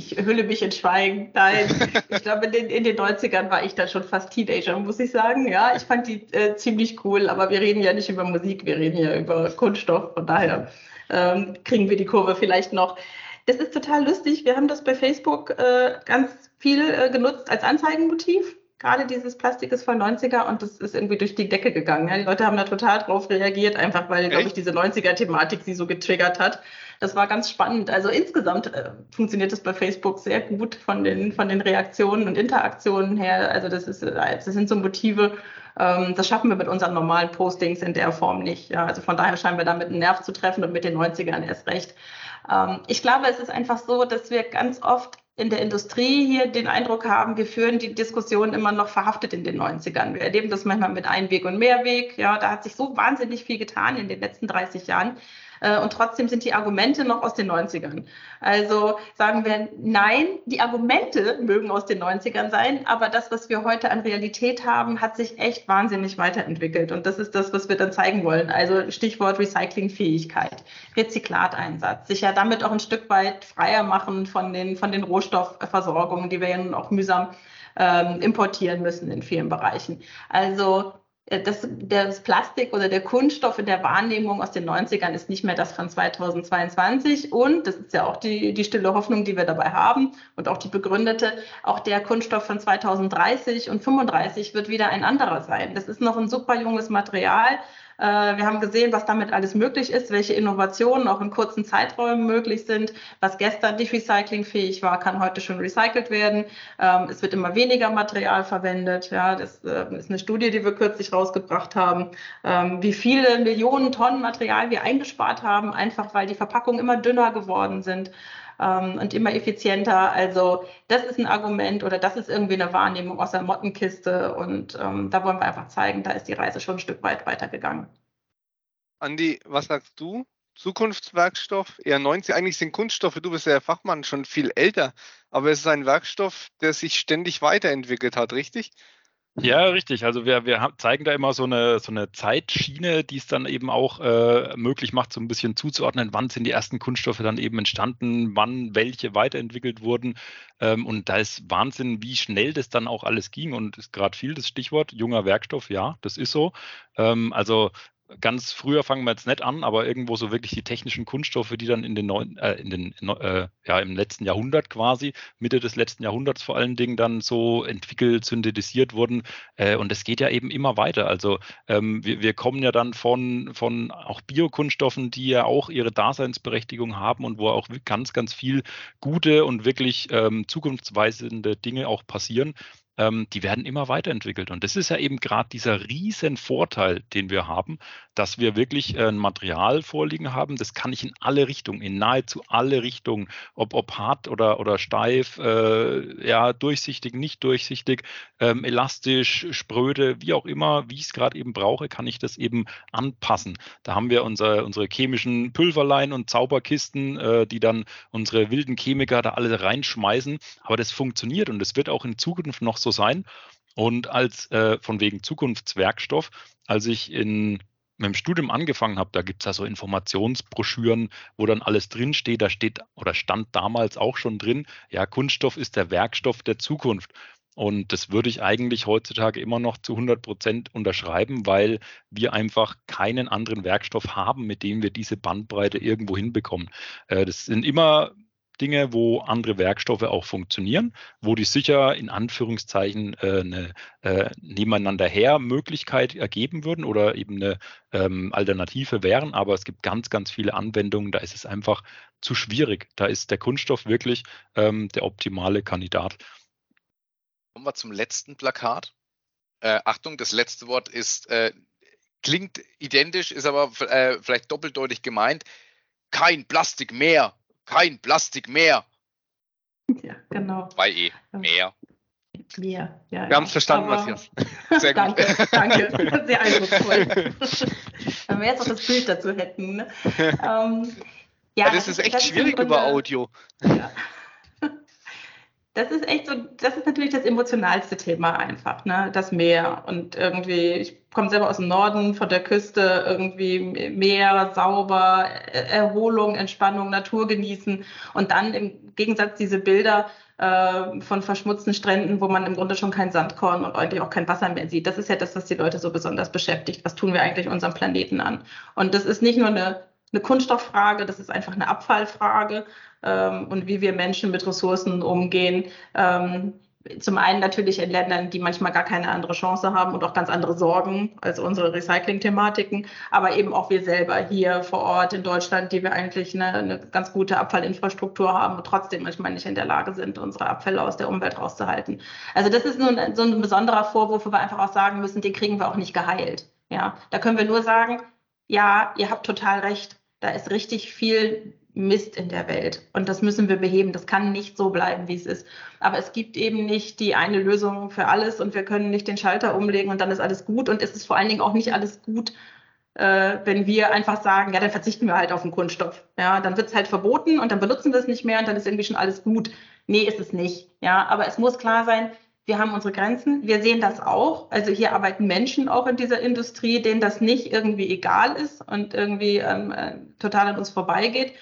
Ich hülle mich in Schweigen. Nein, ich glaube, in den, in den 90ern war ich dann schon fast Teenager, muss ich sagen. Ja, ich fand die äh, ziemlich cool, aber wir reden ja nicht über Musik, wir reden ja über Kunststoff. Von daher ähm, kriegen wir die Kurve vielleicht noch. Das ist total lustig. Wir haben das bei Facebook äh, ganz viel äh, genutzt als Anzeigenmotiv. Gerade dieses Plastik ist voll 90er und das ist irgendwie durch die Decke gegangen. Ja. Die Leute haben da total drauf reagiert, einfach weil, glaube ich, diese 90er-Thematik sie so getriggert hat. Das war ganz spannend. Also insgesamt äh, funktioniert das bei Facebook sehr gut von den, von den Reaktionen und Interaktionen her. Also das, ist, äh, das sind so Motive, ähm, das schaffen wir mit unseren normalen Postings in der Form nicht. Ja. Also von daher scheinen wir damit einen Nerv zu treffen und mit den 90ern erst recht. Ähm, ich glaube, es ist einfach so, dass wir ganz oft in der Industrie hier den Eindruck haben, wir führen die Diskussion immer noch verhaftet in den 90ern. Wir erleben das manchmal mit Einweg und Mehrweg. Ja, da hat sich so wahnsinnig viel getan in den letzten 30 Jahren. Äh, und trotzdem sind die Argumente noch aus den 90ern. Also sagen wir, nein, die Argumente mögen aus den 90ern sein, aber das, was wir heute an Realität haben, hat sich echt wahnsinnig weiterentwickelt. Und das ist das, was wir dann zeigen wollen. Also Stichwort Recyclingfähigkeit, Rezyklateinsatz, sich ja damit auch ein Stück weit freier machen von den, von den Rohstoffversorgungen, die wir ja nun auch mühsam ähm, importieren müssen in vielen Bereichen. Also das, das Plastik oder der Kunststoff in der Wahrnehmung aus den 90ern ist nicht mehr das von 2022. Und das ist ja auch die, die stille Hoffnung, die wir dabei haben und auch die begründete, auch der Kunststoff von 2030 und 35 wird wieder ein anderer sein. Das ist noch ein super junges Material. Äh, wir haben gesehen, was damit alles möglich ist, welche Innovationen auch in kurzen Zeiträumen möglich sind. Was gestern nicht recyclingfähig war, kann heute schon recycelt werden. Ähm, es wird immer weniger Material verwendet. Ja, das äh, ist eine Studie, die wir kürzlich rausgebracht haben, ähm, wie viele Millionen Tonnen Material wir eingespart haben, einfach weil die Verpackungen immer dünner geworden sind ähm, und immer effizienter. Also das ist ein Argument oder das ist irgendwie eine Wahrnehmung aus der Mottenkiste und ähm, da wollen wir einfach zeigen, da ist die Reise schon ein Stück weit weitergegangen. Andi, was sagst du? Zukunftswerkstoff, eher 90. Eigentlich sind Kunststoffe, du bist ja der Fachmann, schon viel älter, aber es ist ein Werkstoff, der sich ständig weiterentwickelt hat, richtig? Ja, richtig. Also wir, wir zeigen da immer so eine, so eine Zeitschiene, die es dann eben auch äh, möglich macht, so ein bisschen zuzuordnen, wann sind die ersten Kunststoffe dann eben entstanden, wann welche weiterentwickelt wurden. Ähm, und da ist Wahnsinn, wie schnell das dann auch alles ging. Und ist gerade viel das Stichwort junger Werkstoff, ja, das ist so. Ähm, also ganz früher fangen wir jetzt nicht an, aber irgendwo so wirklich die technischen Kunststoffe, die dann in den neuen, äh, in den äh, ja im letzten Jahrhundert quasi, Mitte des letzten Jahrhunderts vor allen Dingen dann so entwickelt, synthetisiert wurden. Äh, und es geht ja eben immer weiter. Also ähm, wir, wir kommen ja dann von, von auch Biokunststoffen, die ja auch ihre Daseinsberechtigung haben und wo auch ganz, ganz viel gute und wirklich ähm, zukunftsweisende Dinge auch passieren ähm, die werden immer weiterentwickelt. Und das ist ja eben gerade dieser riesen Vorteil, den wir haben, dass wir wirklich äh, ein Material vorliegen haben. Das kann ich in alle Richtungen, in nahezu alle Richtungen, ob, ob hart oder, oder steif, äh, ja, durchsichtig, nicht durchsichtig, ähm, elastisch, spröde, wie auch immer, wie ich es gerade eben brauche, kann ich das eben anpassen. Da haben wir unsere, unsere chemischen Pülverlein und Zauberkisten, äh, die dann unsere wilden Chemiker da alle reinschmeißen. Aber das funktioniert und es wird auch in Zukunft noch so sein. Und als äh, von wegen Zukunftswerkstoff, als ich in mit dem Studium angefangen habe, da gibt es ja so Informationsbroschüren, wo dann alles drinsteht. Da steht oder stand damals auch schon drin, ja, Kunststoff ist der Werkstoff der Zukunft. Und das würde ich eigentlich heutzutage immer noch zu 100 Prozent unterschreiben, weil wir einfach keinen anderen Werkstoff haben, mit dem wir diese Bandbreite irgendwo hinbekommen. Äh, das sind immer Dinge, wo andere Werkstoffe auch funktionieren, wo die sicher in Anführungszeichen äh, eine äh, nebeneinander her Möglichkeit ergeben würden oder eben eine ähm, Alternative wären. Aber es gibt ganz, ganz viele Anwendungen, da ist es einfach zu schwierig. Da ist der Kunststoff wirklich ähm, der optimale Kandidat. Kommen wir zum letzten Plakat. Äh, Achtung, das letzte Wort ist, äh, klingt identisch, ist aber äh, vielleicht doppeldeutig gemeint. Kein Plastik mehr kein Plastik mehr. Ja, genau. 2E, mehr. Mehr, ja. Wir haben es verstanden, Aber, Matthias. Sehr gut. danke, danke. Sehr eindrucksvoll. Wenn wir jetzt noch das Bild dazu hätten. Ne? ähm, ja, ja, das, das ist echt das schwierig Grunde, über Audio. Ja. Das ist echt so, das ist natürlich das emotionalste Thema einfach, ne? Das Meer. Und irgendwie, ich komme selber aus dem Norden, von der Küste, irgendwie Meer, sauber, Erholung, Entspannung, Natur genießen. Und dann im Gegensatz diese Bilder äh, von verschmutzten Stränden, wo man im Grunde schon kein Sandkorn und eigentlich auch kein Wasser mehr sieht. Das ist ja das, was die Leute so besonders beschäftigt. Was tun wir eigentlich unserem Planeten an? Und das ist nicht nur eine eine Kunststofffrage, das ist einfach eine Abfallfrage ähm, und wie wir Menschen mit Ressourcen umgehen. Ähm, zum einen natürlich in Ländern, die manchmal gar keine andere Chance haben und auch ganz andere Sorgen als unsere Recycling-Thematiken, aber eben auch wir selber hier vor Ort in Deutschland, die wir eigentlich eine, eine ganz gute Abfallinfrastruktur haben und trotzdem manchmal nicht in der Lage sind, unsere Abfälle aus der Umwelt rauszuhalten. Also das ist nun so ein besonderer Vorwurf, wo wir einfach auch sagen müssen, den kriegen wir auch nicht geheilt. Ja, da können wir nur sagen, ja, ihr habt total recht. Da ist richtig viel Mist in der Welt. Und das müssen wir beheben. Das kann nicht so bleiben, wie es ist. Aber es gibt eben nicht die eine Lösung für alles und wir können nicht den Schalter umlegen und dann ist alles gut. Und es ist vor allen Dingen auch nicht alles gut, äh, wenn wir einfach sagen, ja, dann verzichten wir halt auf den Kunststoff. Ja, dann wird es halt verboten und dann benutzen wir es nicht mehr und dann ist irgendwie schon alles gut. Nee, ist es nicht. Ja, aber es muss klar sein, wir haben unsere Grenzen. Wir sehen das auch. Also hier arbeiten Menschen auch in dieser Industrie, denen das nicht irgendwie egal ist und irgendwie ähm, äh, total an uns vorbeigeht.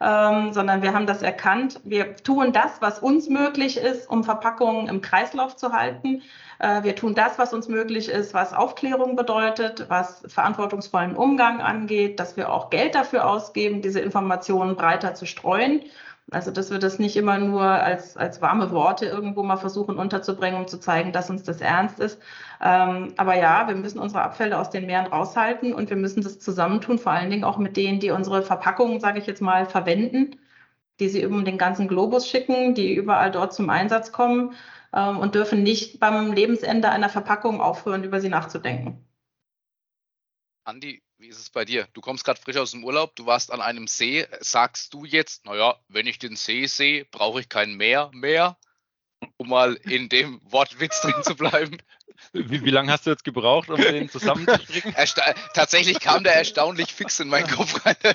Ähm, sondern wir haben das erkannt. Wir tun das, was uns möglich ist, um Verpackungen im Kreislauf zu halten. Äh, wir tun das, was uns möglich ist, was Aufklärung bedeutet, was verantwortungsvollen Umgang angeht, dass wir auch Geld dafür ausgeben, diese Informationen breiter zu streuen. Also, dass wir das nicht immer nur als, als warme Worte irgendwo mal versuchen unterzubringen, um zu zeigen, dass uns das ernst ist. Ähm, aber ja, wir müssen unsere Abfälle aus den Meeren raushalten und wir müssen das zusammentun, vor allen Dingen auch mit denen, die unsere Verpackungen, sage ich jetzt mal, verwenden, die sie über den ganzen Globus schicken, die überall dort zum Einsatz kommen ähm, und dürfen nicht beim Lebensende einer Verpackung aufhören, über sie nachzudenken. Andi, wie ist es bei dir? Du kommst gerade frisch aus dem Urlaub, du warst an einem See. Sagst du jetzt, naja, wenn ich den See sehe, brauche ich kein Meer mehr? Um mal in dem Wortwitz drin zu bleiben. Wie, wie lange hast du jetzt gebraucht, um den zusammenzustricken? Ersta tatsächlich kam der erstaunlich fix in meinen Kopf rein.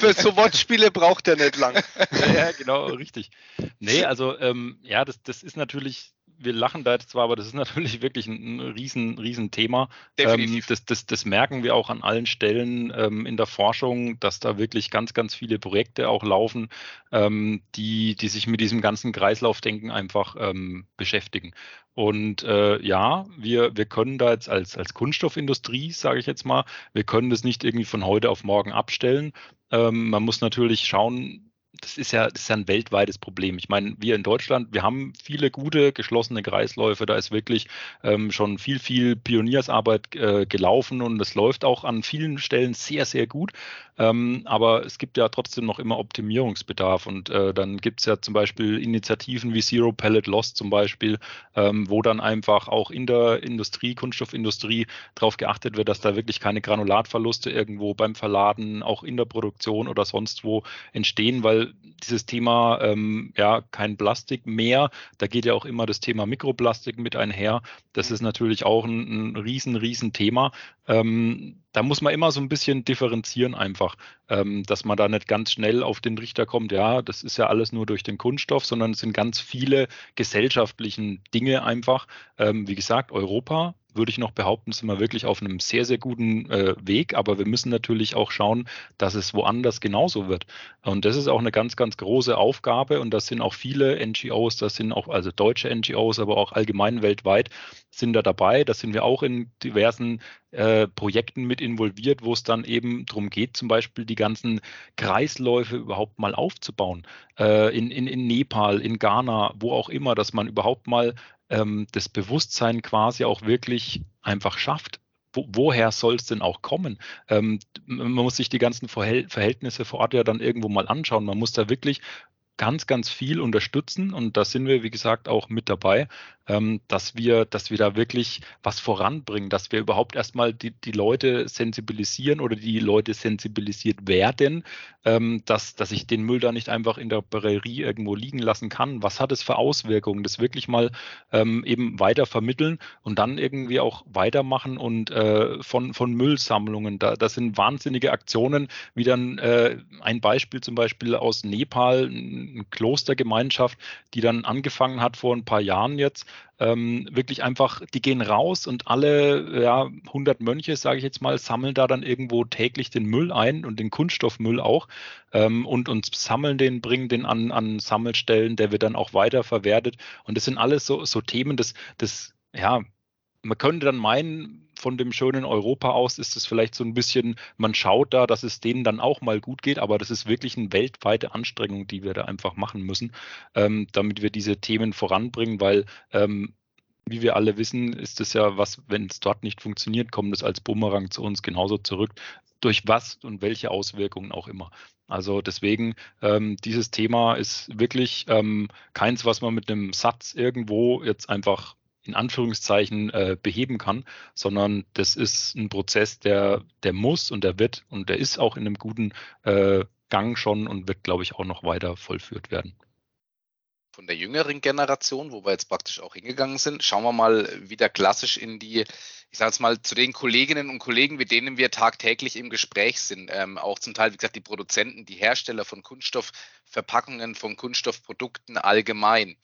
Für so Wortspiele braucht er nicht lang. Ja, ja, genau, richtig. Nee, also ähm, ja, das, das ist natürlich wir lachen da jetzt zwar, aber das ist natürlich wirklich ein, riesen, riesen Thema. Ähm, das, das, das, merken wir auch an allen Stellen ähm, in der Forschung, dass da wirklich ganz, ganz viele Projekte auch laufen, ähm, die, die sich mit diesem ganzen Kreislaufdenken einfach ähm, beschäftigen. Und äh, ja, wir, wir können da jetzt als, als Kunststoffindustrie, sage ich jetzt mal, wir können das nicht irgendwie von heute auf morgen abstellen. Ähm, man muss natürlich schauen, das ist ja, das ist ja ein weltweites Problem. Ich meine, wir in Deutschland, wir haben viele gute geschlossene Kreisläufe. Da ist wirklich ähm, schon viel, viel Pioniersarbeit äh, gelaufen und es läuft auch an vielen Stellen sehr, sehr gut. Ähm, aber es gibt ja trotzdem noch immer Optimierungsbedarf und äh, dann gibt es ja zum Beispiel Initiativen wie Zero Pellet Loss zum Beispiel, ähm, wo dann einfach auch in der Industrie, Kunststoffindustrie darauf geachtet wird, dass da wirklich keine Granulatverluste irgendwo beim Verladen, auch in der Produktion oder sonst wo entstehen, weil dieses Thema, ähm, ja, kein Plastik mehr, da geht ja auch immer das Thema Mikroplastik mit einher. Das ist natürlich auch ein, ein riesen, riesen Thema. Ähm, da muss man immer so ein bisschen differenzieren einfach, ähm, dass man da nicht ganz schnell auf den Richter kommt, ja, das ist ja alles nur durch den Kunststoff, sondern es sind ganz viele gesellschaftlichen Dinge einfach. Ähm, wie gesagt, Europa würde ich noch behaupten, sind wir wirklich auf einem sehr, sehr guten äh, Weg. Aber wir müssen natürlich auch schauen, dass es woanders genauso wird. Und das ist auch eine ganz, ganz große Aufgabe. Und das sind auch viele NGOs, das sind auch also deutsche NGOs, aber auch allgemein weltweit sind da dabei. Da sind wir auch in diversen äh, Projekten mit involviert, wo es dann eben darum geht, zum Beispiel die ganzen Kreisläufe überhaupt mal aufzubauen. Äh, in, in, in Nepal, in Ghana, wo auch immer, dass man überhaupt mal ähm, das Bewusstsein quasi auch wirklich einfach schafft. Wo, woher soll es denn auch kommen? Ähm, man muss sich die ganzen Verhält Verhältnisse vor Ort ja dann irgendwo mal anschauen. Man muss da wirklich ganz, ganz viel unterstützen und da sind wir, wie gesagt, auch mit dabei, ähm, dass wir, dass wir da wirklich was voranbringen, dass wir überhaupt erstmal die, die Leute sensibilisieren oder die Leute sensibilisiert werden, ähm, dass, dass ich den Müll da nicht einfach in der Prärie irgendwo liegen lassen kann. Was hat es für Auswirkungen? Das wirklich mal ähm, eben weiter vermitteln und dann irgendwie auch weitermachen und äh, von, von Müllsammlungen. Da, das sind wahnsinnige Aktionen, wie dann äh, ein Beispiel zum Beispiel aus Nepal, eine Klostergemeinschaft, die dann angefangen hat vor ein paar Jahren jetzt, ähm, wirklich einfach, die gehen raus und alle ja, 100 Mönche, sage ich jetzt mal, sammeln da dann irgendwo täglich den Müll ein und den Kunststoffmüll auch ähm, und uns sammeln den, bringen den an, an Sammelstellen, der wird dann auch weiter verwertet. Und das sind alles so, so Themen, das, das, ja, man könnte dann meinen, von dem schönen Europa aus ist es vielleicht so ein bisschen, man schaut da, dass es denen dann auch mal gut geht, aber das ist wirklich eine weltweite Anstrengung, die wir da einfach machen müssen, ähm, damit wir diese Themen voranbringen, weil ähm, wie wir alle wissen, ist es ja was, wenn es dort nicht funktioniert, kommt es als Bumerang zu uns genauso zurück, durch was und welche Auswirkungen auch immer. Also deswegen, ähm, dieses Thema ist wirklich ähm, keins, was man mit einem Satz irgendwo jetzt einfach in Anführungszeichen äh, beheben kann, sondern das ist ein Prozess, der, der muss und der wird und der ist auch in einem guten äh, Gang schon und wird, glaube ich, auch noch weiter vollführt werden. Von der jüngeren Generation, wo wir jetzt praktisch auch hingegangen sind, schauen wir mal wieder klassisch in die, ich sage jetzt mal, zu den Kolleginnen und Kollegen, mit denen wir tagtäglich im Gespräch sind. Ähm, auch zum Teil, wie gesagt, die Produzenten, die Hersteller von Kunststoffverpackungen, von Kunststoffprodukten allgemein.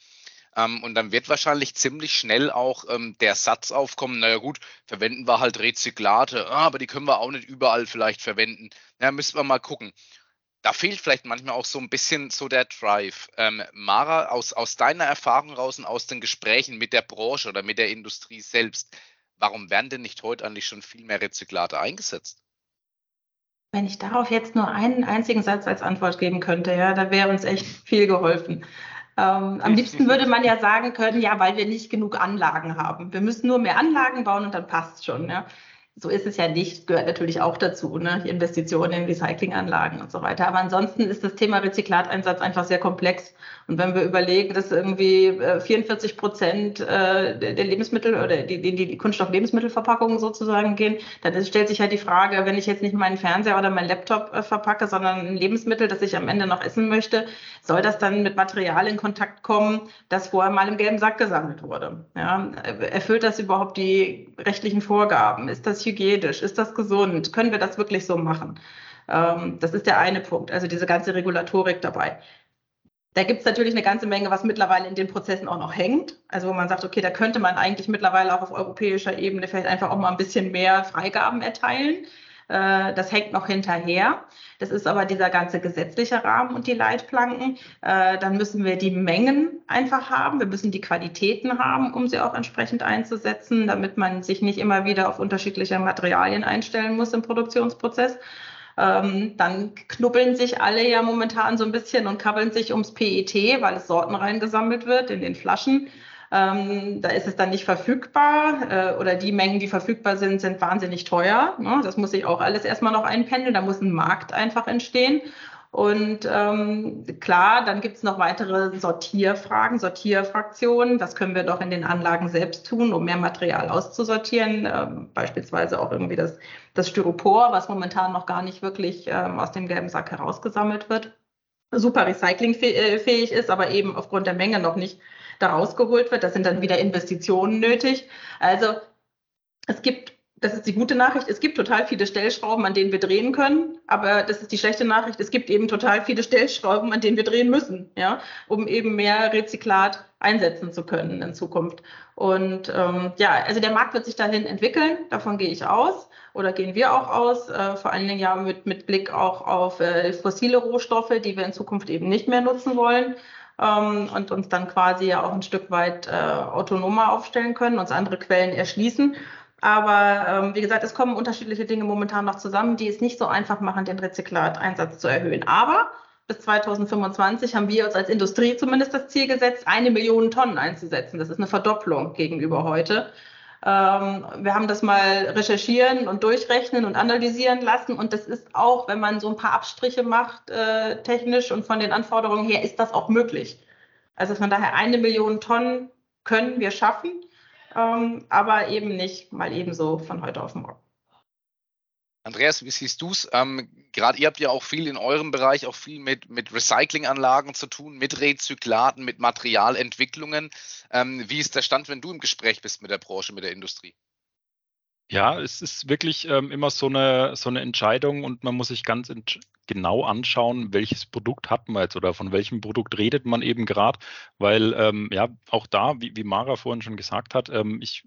Ähm, und dann wird wahrscheinlich ziemlich schnell auch ähm, der Satz aufkommen, naja gut, verwenden wir halt Rezyklate, ah, aber die können wir auch nicht überall vielleicht verwenden. Ja, müssen wir mal gucken. Da fehlt vielleicht manchmal auch so ein bisschen so der Drive. Ähm, Mara, aus, aus deiner Erfahrung raus und aus den Gesprächen mit der Branche oder mit der Industrie selbst, warum werden denn nicht heute eigentlich schon viel mehr Rezyklate eingesetzt? Wenn ich darauf jetzt nur einen einzigen Satz als Antwort geben könnte, ja, da wäre uns echt viel geholfen. Ähm, am liebsten würde man ja sagen können, ja, weil wir nicht genug Anlagen haben. Wir müssen nur mehr Anlagen bauen und dann passt schon. Ja so ist es ja nicht, gehört natürlich auch dazu, ne? die Investitionen in Recyclinganlagen und so weiter. Aber ansonsten ist das Thema Rezyklateinsatz einfach sehr komplex. Und wenn wir überlegen, dass irgendwie 44 äh, Prozent äh, der Lebensmittel oder die, die, die Kunststoff-Lebensmittelverpackungen sozusagen gehen, dann stellt sich halt die Frage, wenn ich jetzt nicht meinen Fernseher oder meinen Laptop äh, verpacke, sondern ein Lebensmittel, das ich am Ende noch essen möchte, soll das dann mit Material in Kontakt kommen, das vorher mal im gelben Sack gesammelt wurde? Ja? Erfüllt das überhaupt die rechtlichen Vorgaben? Ist das hygienisch? Ist das gesund? Können wir das wirklich so machen? Ähm, das ist der eine Punkt, also diese ganze Regulatorik dabei. Da gibt es natürlich eine ganze Menge, was mittlerweile in den Prozessen auch noch hängt. Also wo man sagt, okay, da könnte man eigentlich mittlerweile auch auf europäischer Ebene vielleicht einfach auch mal ein bisschen mehr Freigaben erteilen. Äh, das hängt noch hinterher. Das ist aber dieser ganze gesetzliche Rahmen und die Leitplanken. Äh, dann müssen wir die Mengen einfach haben. Wir müssen die Qualitäten haben, um sie auch entsprechend einzusetzen, damit man sich nicht immer wieder auf unterschiedliche Materialien einstellen muss im Produktionsprozess. Ähm, dann knubbeln sich alle ja momentan so ein bisschen und kabbeln sich ums PET, weil es sortenrein gesammelt wird in den Flaschen. Ähm, da ist es dann nicht verfügbar äh, oder die Mengen, die verfügbar sind, sind wahnsinnig teuer. Ne? Das muss ich auch alles erstmal noch einpendeln. Da muss ein Markt einfach entstehen. Und ähm, klar, dann gibt es noch weitere Sortierfragen, Sortierfraktionen. Was können wir doch in den Anlagen selbst tun, um mehr Material auszusortieren? Ähm, beispielsweise auch irgendwie das, das Styropor, was momentan noch gar nicht wirklich ähm, aus dem gelben Sack herausgesammelt wird. Super recyclingfähig ist, aber eben aufgrund der Menge noch nicht da rausgeholt wird. Da sind dann wieder Investitionen nötig. Also es gibt, das ist die gute Nachricht, es gibt total viele Stellschrauben, an denen wir drehen können, aber das ist die schlechte Nachricht, es gibt eben total viele Stellschrauben, an denen wir drehen müssen, ja, um eben mehr Rezyklat einsetzen zu können in Zukunft. Und ähm, ja, also der Markt wird sich dahin entwickeln, davon gehe ich aus oder gehen wir auch aus, äh, vor allen Dingen ja mit, mit Blick auch auf äh, fossile Rohstoffe, die wir in Zukunft eben nicht mehr nutzen wollen ähm, und uns dann quasi ja auch ein Stück weit äh, autonomer aufstellen können, uns andere Quellen erschließen. Aber ähm, wie gesagt, es kommen unterschiedliche Dinge momentan noch zusammen, die es nicht so einfach machen, den Rezyklateinsatz zu erhöhen. Aber bis 2025 haben wir uns als Industrie zumindest das Ziel gesetzt, eine Million Tonnen einzusetzen. Das ist eine Verdopplung gegenüber heute. Ähm, wir haben das mal recherchieren und durchrechnen und analysieren lassen. Und das ist auch, wenn man so ein paar Abstriche macht, äh, technisch und von den Anforderungen her, ist das auch möglich. Also von daher eine Million Tonnen können wir schaffen, ähm, aber eben nicht mal ebenso von heute auf morgen. Andreas, wie siehst du es? Ähm, Gerade ihr habt ja auch viel in eurem Bereich, auch viel mit, mit Recyclinganlagen zu tun, mit Rezyklaten, mit Materialentwicklungen. Ähm, wie ist der Stand, wenn du im Gespräch bist mit der Branche, mit der Industrie? Ja, es ist wirklich ähm, immer so eine, so eine Entscheidung und man muss sich ganz genau anschauen, welches Produkt hat man jetzt oder von welchem Produkt redet man eben gerade, weil ähm, ja auch da, wie, wie Mara vorhin schon gesagt hat, ähm, ich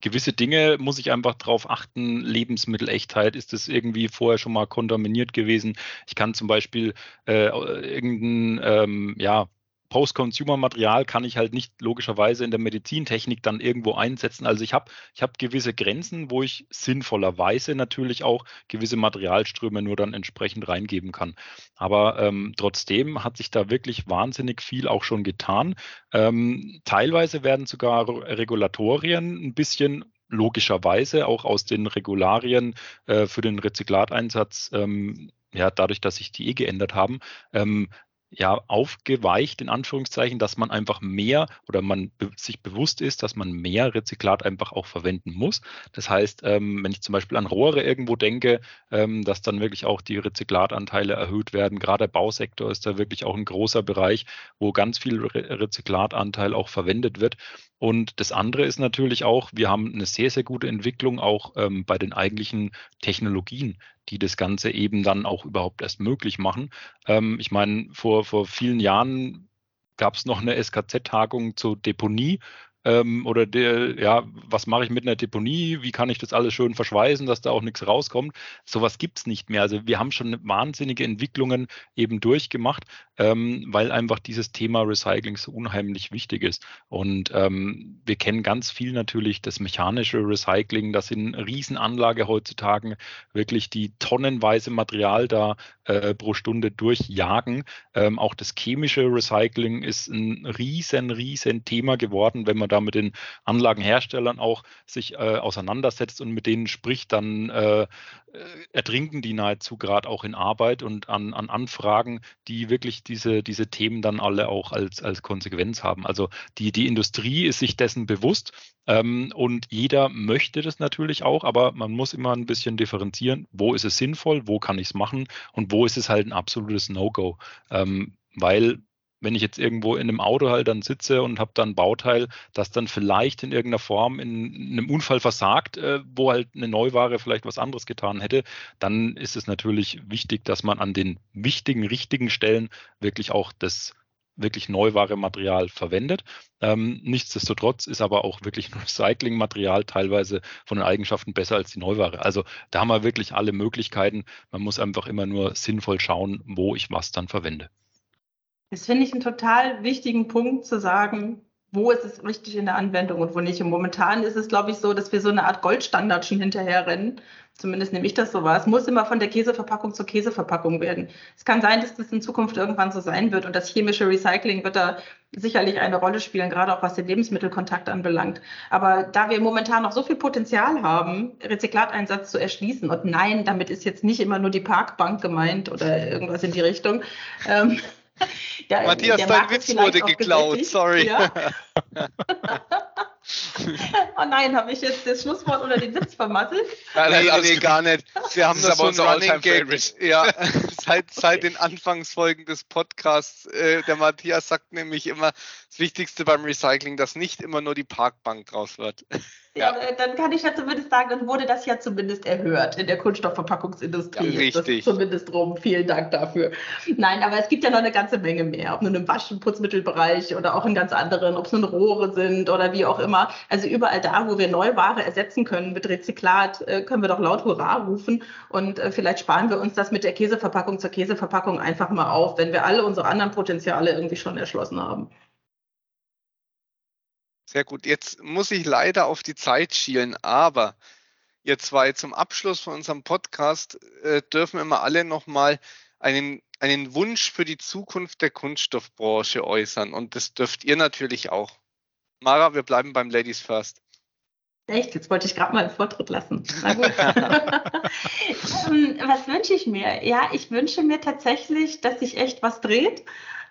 gewisse Dinge muss ich einfach darauf achten. Lebensmittelechtheit, ist das irgendwie vorher schon mal kontaminiert gewesen? Ich kann zum Beispiel äh, irgendein, ähm, ja, Post-Consumer-Material kann ich halt nicht logischerweise in der Medizintechnik dann irgendwo einsetzen. Also ich habe ich hab gewisse Grenzen, wo ich sinnvollerweise natürlich auch gewisse Materialströme nur dann entsprechend reingeben kann. Aber ähm, trotzdem hat sich da wirklich wahnsinnig viel auch schon getan. Ähm, teilweise werden sogar Regulatorien ein bisschen logischerweise auch aus den Regularien äh, für den Rezyklateinsatz ähm, ja, dadurch, dass sich die eh geändert haben, ähm, ja, aufgeweicht, in Anführungszeichen, dass man einfach mehr oder man be sich bewusst ist, dass man mehr Rezyklat einfach auch verwenden muss. Das heißt, ähm, wenn ich zum Beispiel an Rohre irgendwo denke, ähm, dass dann wirklich auch die Rezyklatanteile erhöht werden. Gerade der Bausektor ist da wirklich auch ein großer Bereich, wo ganz viel Re Rezyklatanteil auch verwendet wird. Und das andere ist natürlich auch, wir haben eine sehr, sehr gute Entwicklung auch ähm, bei den eigentlichen Technologien, die das Ganze eben dann auch überhaupt erst möglich machen. Ähm, ich meine, vor, vor vielen Jahren gab es noch eine SKZ-Tagung zur Deponie ähm, oder der, ja, was mache ich mit einer Deponie? Wie kann ich das alles schön verschweißen, dass da auch nichts rauskommt? Sowas gibt es nicht mehr. Also wir haben schon wahnsinnige Entwicklungen eben durchgemacht, ähm, weil einfach dieses Thema Recycling so unheimlich wichtig ist. Und ähm, wir kennen ganz viel natürlich das mechanische Recycling, das in Riesenanlage heutzutage wirklich die tonnenweise Material da äh, pro Stunde durchjagen. Ähm, auch das chemische Recycling ist ein riesen, riesen Thema geworden, wenn man da mit den Anlagenherstellern auch sich äh, auseinandersetzt und mit denen spricht, dann äh, ertrinken die nahezu gerade auch in Arbeit und an, an Anfragen, die wirklich diese, diese Themen dann alle auch als, als Konsequenz haben. Also die, die Industrie ist sich dessen bewusst ähm, und jeder möchte das natürlich auch, aber man muss immer ein bisschen differenzieren, wo ist es sinnvoll, wo kann ich es machen und wo ist es halt ein absolutes No-Go. Ähm, weil wenn ich jetzt irgendwo in einem Auto halt dann sitze und habe dann ein Bauteil, das dann vielleicht in irgendeiner Form in, einem Unfall versagt, äh, wo halt eine Neuware vielleicht was anderes getan hätte, dann ist es natürlich wichtig, dass man an den wichtigen, richtigen Stellen wirklich auch das wirklich neuware Material verwendet. Ähm, nichtsdestotrotz ist aber auch wirklich Recyclingmaterial teilweise von den Eigenschaften besser als die Neuware. Also da haben wir wirklich alle Möglichkeiten. Man muss einfach immer nur sinnvoll schauen, wo ich was dann verwende. Das finde ich einen total wichtigen Punkt zu sagen, wo ist es richtig in der Anwendung und wo nicht. Und momentan ist es, glaube ich, so, dass wir so eine Art Goldstandard schon hinterherrennen. Zumindest nehme ich das so wahr. Es muss immer von der Käseverpackung zur Käseverpackung werden. Es kann sein, dass das in Zukunft irgendwann so sein wird und das chemische Recycling wird da sicherlich eine Rolle spielen, gerade auch was den Lebensmittelkontakt anbelangt. Aber da wir momentan noch so viel Potenzial haben, Rezyklateinsatz zu erschließen, und nein, damit ist jetzt nicht immer nur die Parkbank gemeint oder irgendwas in die Richtung. Ähm, der, Matthias, dein Witz wurde geklaut, sorry. Ja? oh nein, habe ich jetzt das Schlusswort oder den Witz vermasselt? Nein, nein, nee, nee, gar nicht. Wir haben das, das so ein Running Gag. Ja, seit, seit den Anfangsfolgen des Podcasts. Äh, der Matthias sagt nämlich immer, das Wichtigste beim Recycling, dass nicht immer nur die Parkbank draus wird. Ja, ja, dann kann ich ja zumindest sagen, dann wurde das ja zumindest erhört in der Kunststoffverpackungsindustrie. Ja, richtig. zumindest drum. Vielen Dank dafür. Nein, aber es gibt ja noch eine ganze Menge mehr, ob nur im Wasch- und Putzmittelbereich oder auch in ganz anderen, ob es nun Rohre sind oder wie auch immer. Also überall da, wo wir Neuware ersetzen können mit Rezyklat, äh, können wir doch laut Hurra rufen und äh, vielleicht sparen wir uns das mit der Käseverpackung zur Käseverpackung einfach mal auf, wenn wir alle unsere anderen Potenziale irgendwie schon erschlossen haben. Sehr gut. Jetzt muss ich leider auf die Zeit schielen, aber ihr zwei zum Abschluss von unserem Podcast äh, dürfen immer alle nochmal einen, einen Wunsch für die Zukunft der Kunststoffbranche äußern. Und das dürft ihr natürlich auch. Mara, wir bleiben beim Ladies First. Echt, jetzt wollte ich gerade mal einen Vortritt lassen. Na gut. ähm, was wünsche ich mir? Ja, ich wünsche mir tatsächlich, dass sich echt was dreht.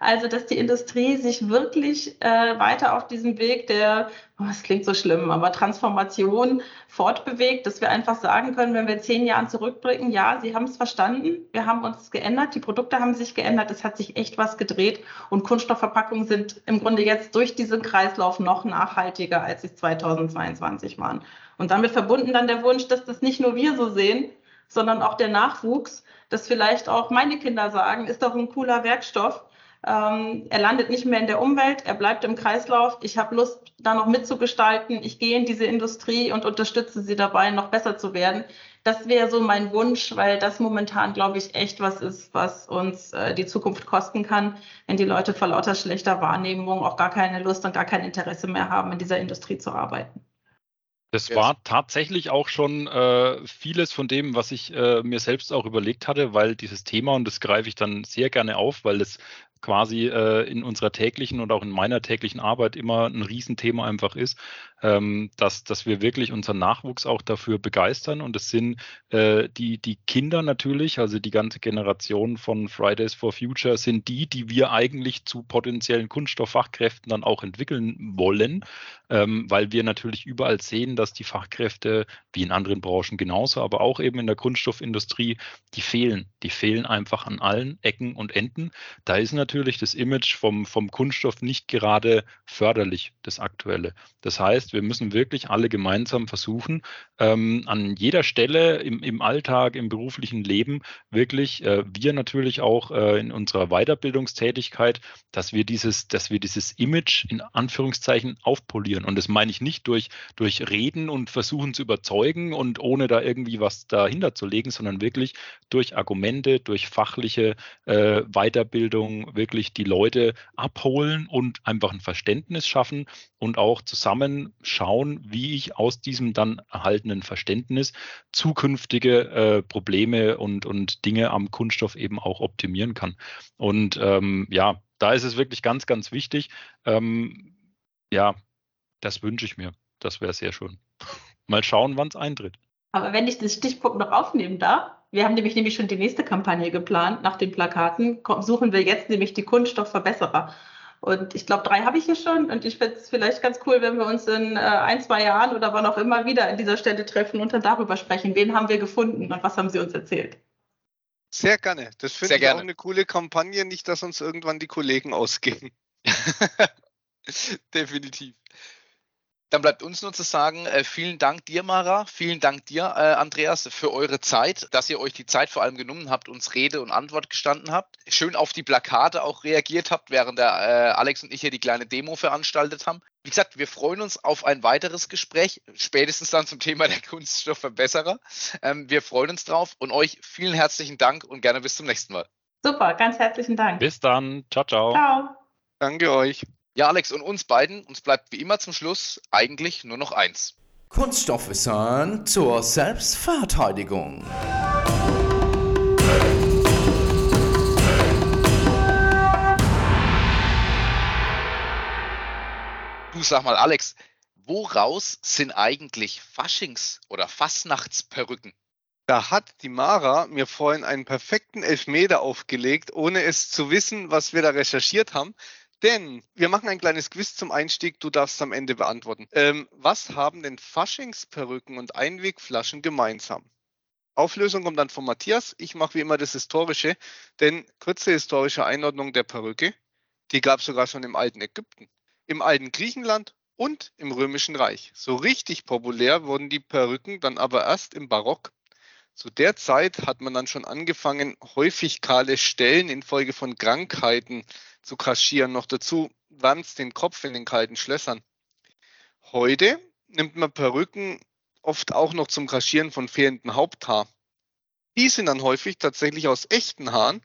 Also, dass die Industrie sich wirklich äh, weiter auf diesem Weg der, oh, das klingt so schlimm, aber Transformation fortbewegt, dass wir einfach sagen können, wenn wir zehn Jahren zurückblicken, ja, sie haben es verstanden, wir haben uns geändert, die Produkte haben sich geändert, es hat sich echt was gedreht und Kunststoffverpackungen sind im Grunde jetzt durch diesen Kreislauf noch nachhaltiger, als sie 2022 waren. Und damit verbunden dann der Wunsch, dass das nicht nur wir so sehen, sondern auch der Nachwuchs, dass vielleicht auch meine Kinder sagen, ist doch ein cooler Werkstoff ähm, er landet nicht mehr in der Umwelt, er bleibt im Kreislauf. Ich habe Lust, da noch mitzugestalten. Ich gehe in diese Industrie und unterstütze sie dabei, noch besser zu werden. Das wäre so mein Wunsch, weil das momentan, glaube ich, echt was ist, was uns äh, die Zukunft kosten kann, wenn die Leute vor lauter schlechter Wahrnehmung auch gar keine Lust und gar kein Interesse mehr haben, in dieser Industrie zu arbeiten. Das war tatsächlich auch schon äh, vieles von dem, was ich äh, mir selbst auch überlegt hatte, weil dieses Thema, und das greife ich dann sehr gerne auf, weil es quasi äh, in unserer täglichen und auch in meiner täglichen Arbeit immer ein Riesenthema einfach ist, ähm, dass, dass wir wirklich unseren Nachwuchs auch dafür begeistern. Und es sind äh, die, die Kinder natürlich, also die ganze Generation von Fridays for Future, sind die, die wir eigentlich zu potenziellen Kunststofffachkräften dann auch entwickeln wollen, ähm, weil wir natürlich überall sehen, dass die Fachkräfte, wie in anderen Branchen genauso, aber auch eben in der Kunststoffindustrie, die fehlen. Die fehlen einfach an allen Ecken und Enden. Da ist natürlich das Image vom, vom Kunststoff nicht gerade förderlich, das aktuelle. Das heißt, wir müssen wirklich alle gemeinsam versuchen, ähm, an jeder Stelle im, im Alltag, im beruflichen Leben wirklich, äh, wir natürlich auch äh, in unserer Weiterbildungstätigkeit, dass wir dieses, dass wir dieses Image in Anführungszeichen aufpolieren. Und das meine ich nicht durch, durch Reden und versuchen zu überzeugen und ohne da irgendwie was dahinter zu legen, sondern wirklich durch Argumente, durch fachliche äh, Weiterbildung wirklich die Leute abholen und einfach ein Verständnis schaffen und auch zusammen schauen, wie ich aus diesem dann erhaltenen Verständnis zukünftige äh, Probleme und, und Dinge am Kunststoff eben auch optimieren kann. Und ähm, ja, da ist es wirklich ganz, ganz wichtig. Ähm, ja, das wünsche ich mir. Das wäre sehr schön. Mal schauen, wann es eintritt. Aber wenn ich den Stichpunkt noch aufnehmen darf, wir haben nämlich, nämlich schon die nächste Kampagne geplant. Nach den Plakaten suchen wir jetzt nämlich die Kunststoffverbesserer. Und ich glaube, drei habe ich hier schon. Und ich finde es vielleicht ganz cool, wenn wir uns in äh, ein, zwei Jahren oder wann auch immer wieder an dieser Stelle treffen und dann darüber sprechen. Wen haben wir gefunden und was haben sie uns erzählt? Sehr gerne. Das finde ich gerne. auch eine coole Kampagne. Nicht, dass uns irgendwann die Kollegen ausgehen. Definitiv. Dann bleibt uns nur zu sagen, äh, vielen Dank dir, Mara, vielen Dank dir, äh, Andreas, für eure Zeit, dass ihr euch die Zeit vor allem genommen habt, uns Rede und Antwort gestanden habt. Schön auf die Plakate auch reagiert habt, während der äh, Alex und ich hier die kleine Demo veranstaltet haben. Wie gesagt, wir freuen uns auf ein weiteres Gespräch, spätestens dann zum Thema der Kunststoffverbesserer. Ähm, wir freuen uns drauf und euch vielen herzlichen Dank und gerne bis zum nächsten Mal. Super, ganz herzlichen Dank. Bis dann. Ciao, ciao. Ciao. Danke euch. Ja, Alex, und uns beiden, uns bleibt wie immer zum Schluss eigentlich nur noch eins. Kunststoffwissen zur Selbstverteidigung. Du sag mal, Alex, woraus sind eigentlich Faschings- oder Fastnachtsperücken? Da hat die Mara mir vorhin einen perfekten Elfmeter aufgelegt, ohne es zu wissen, was wir da recherchiert haben. Denn wir machen ein kleines Quiz zum Einstieg. Du darfst am Ende beantworten. Ähm, was haben denn Faschingsperücken und Einwegflaschen gemeinsam? Auflösung kommt dann von Matthias. Ich mache wie immer das Historische, denn kurze historische Einordnung der Perücke, die gab es sogar schon im alten Ägypten, im alten Griechenland und im Römischen Reich. So richtig populär wurden die Perücken dann aber erst im Barock. Zu der Zeit hat man dann schon angefangen, häufig kahle Stellen infolge von Krankheiten zu kaschieren. Noch dazu wärmt den Kopf in den kalten Schlössern. Heute nimmt man Perücken oft auch noch zum Kaschieren von fehlendem Haupthaar. Die sind dann häufig tatsächlich aus echten Haaren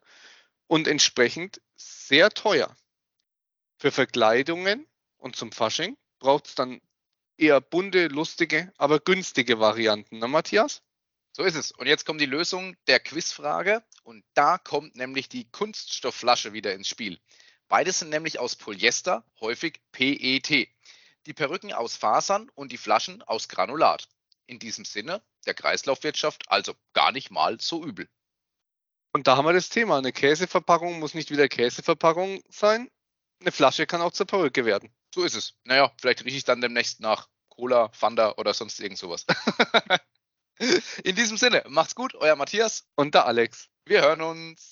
und entsprechend sehr teuer. Für Verkleidungen und zum Fasching braucht es dann eher bunte, lustige, aber günstige Varianten. Na, Matthias? So ist es. Und jetzt kommt die Lösung der Quizfrage. Und da kommt nämlich die Kunststoffflasche wieder ins Spiel. Beides sind nämlich aus Polyester, häufig PET. die Perücken aus Fasern und die Flaschen aus Granulat. In diesem Sinne, der Kreislaufwirtschaft also gar nicht mal so übel. Und da haben wir das Thema. Eine Käseverpackung muss nicht wieder Käseverpackung sein. Eine Flasche kann auch zur Perücke werden. So ist es. Naja, vielleicht rieche ich dann demnächst nach Cola, Fanta oder sonst irgend sowas. In diesem Sinne, macht's gut, euer Matthias und der Alex. Wir hören uns.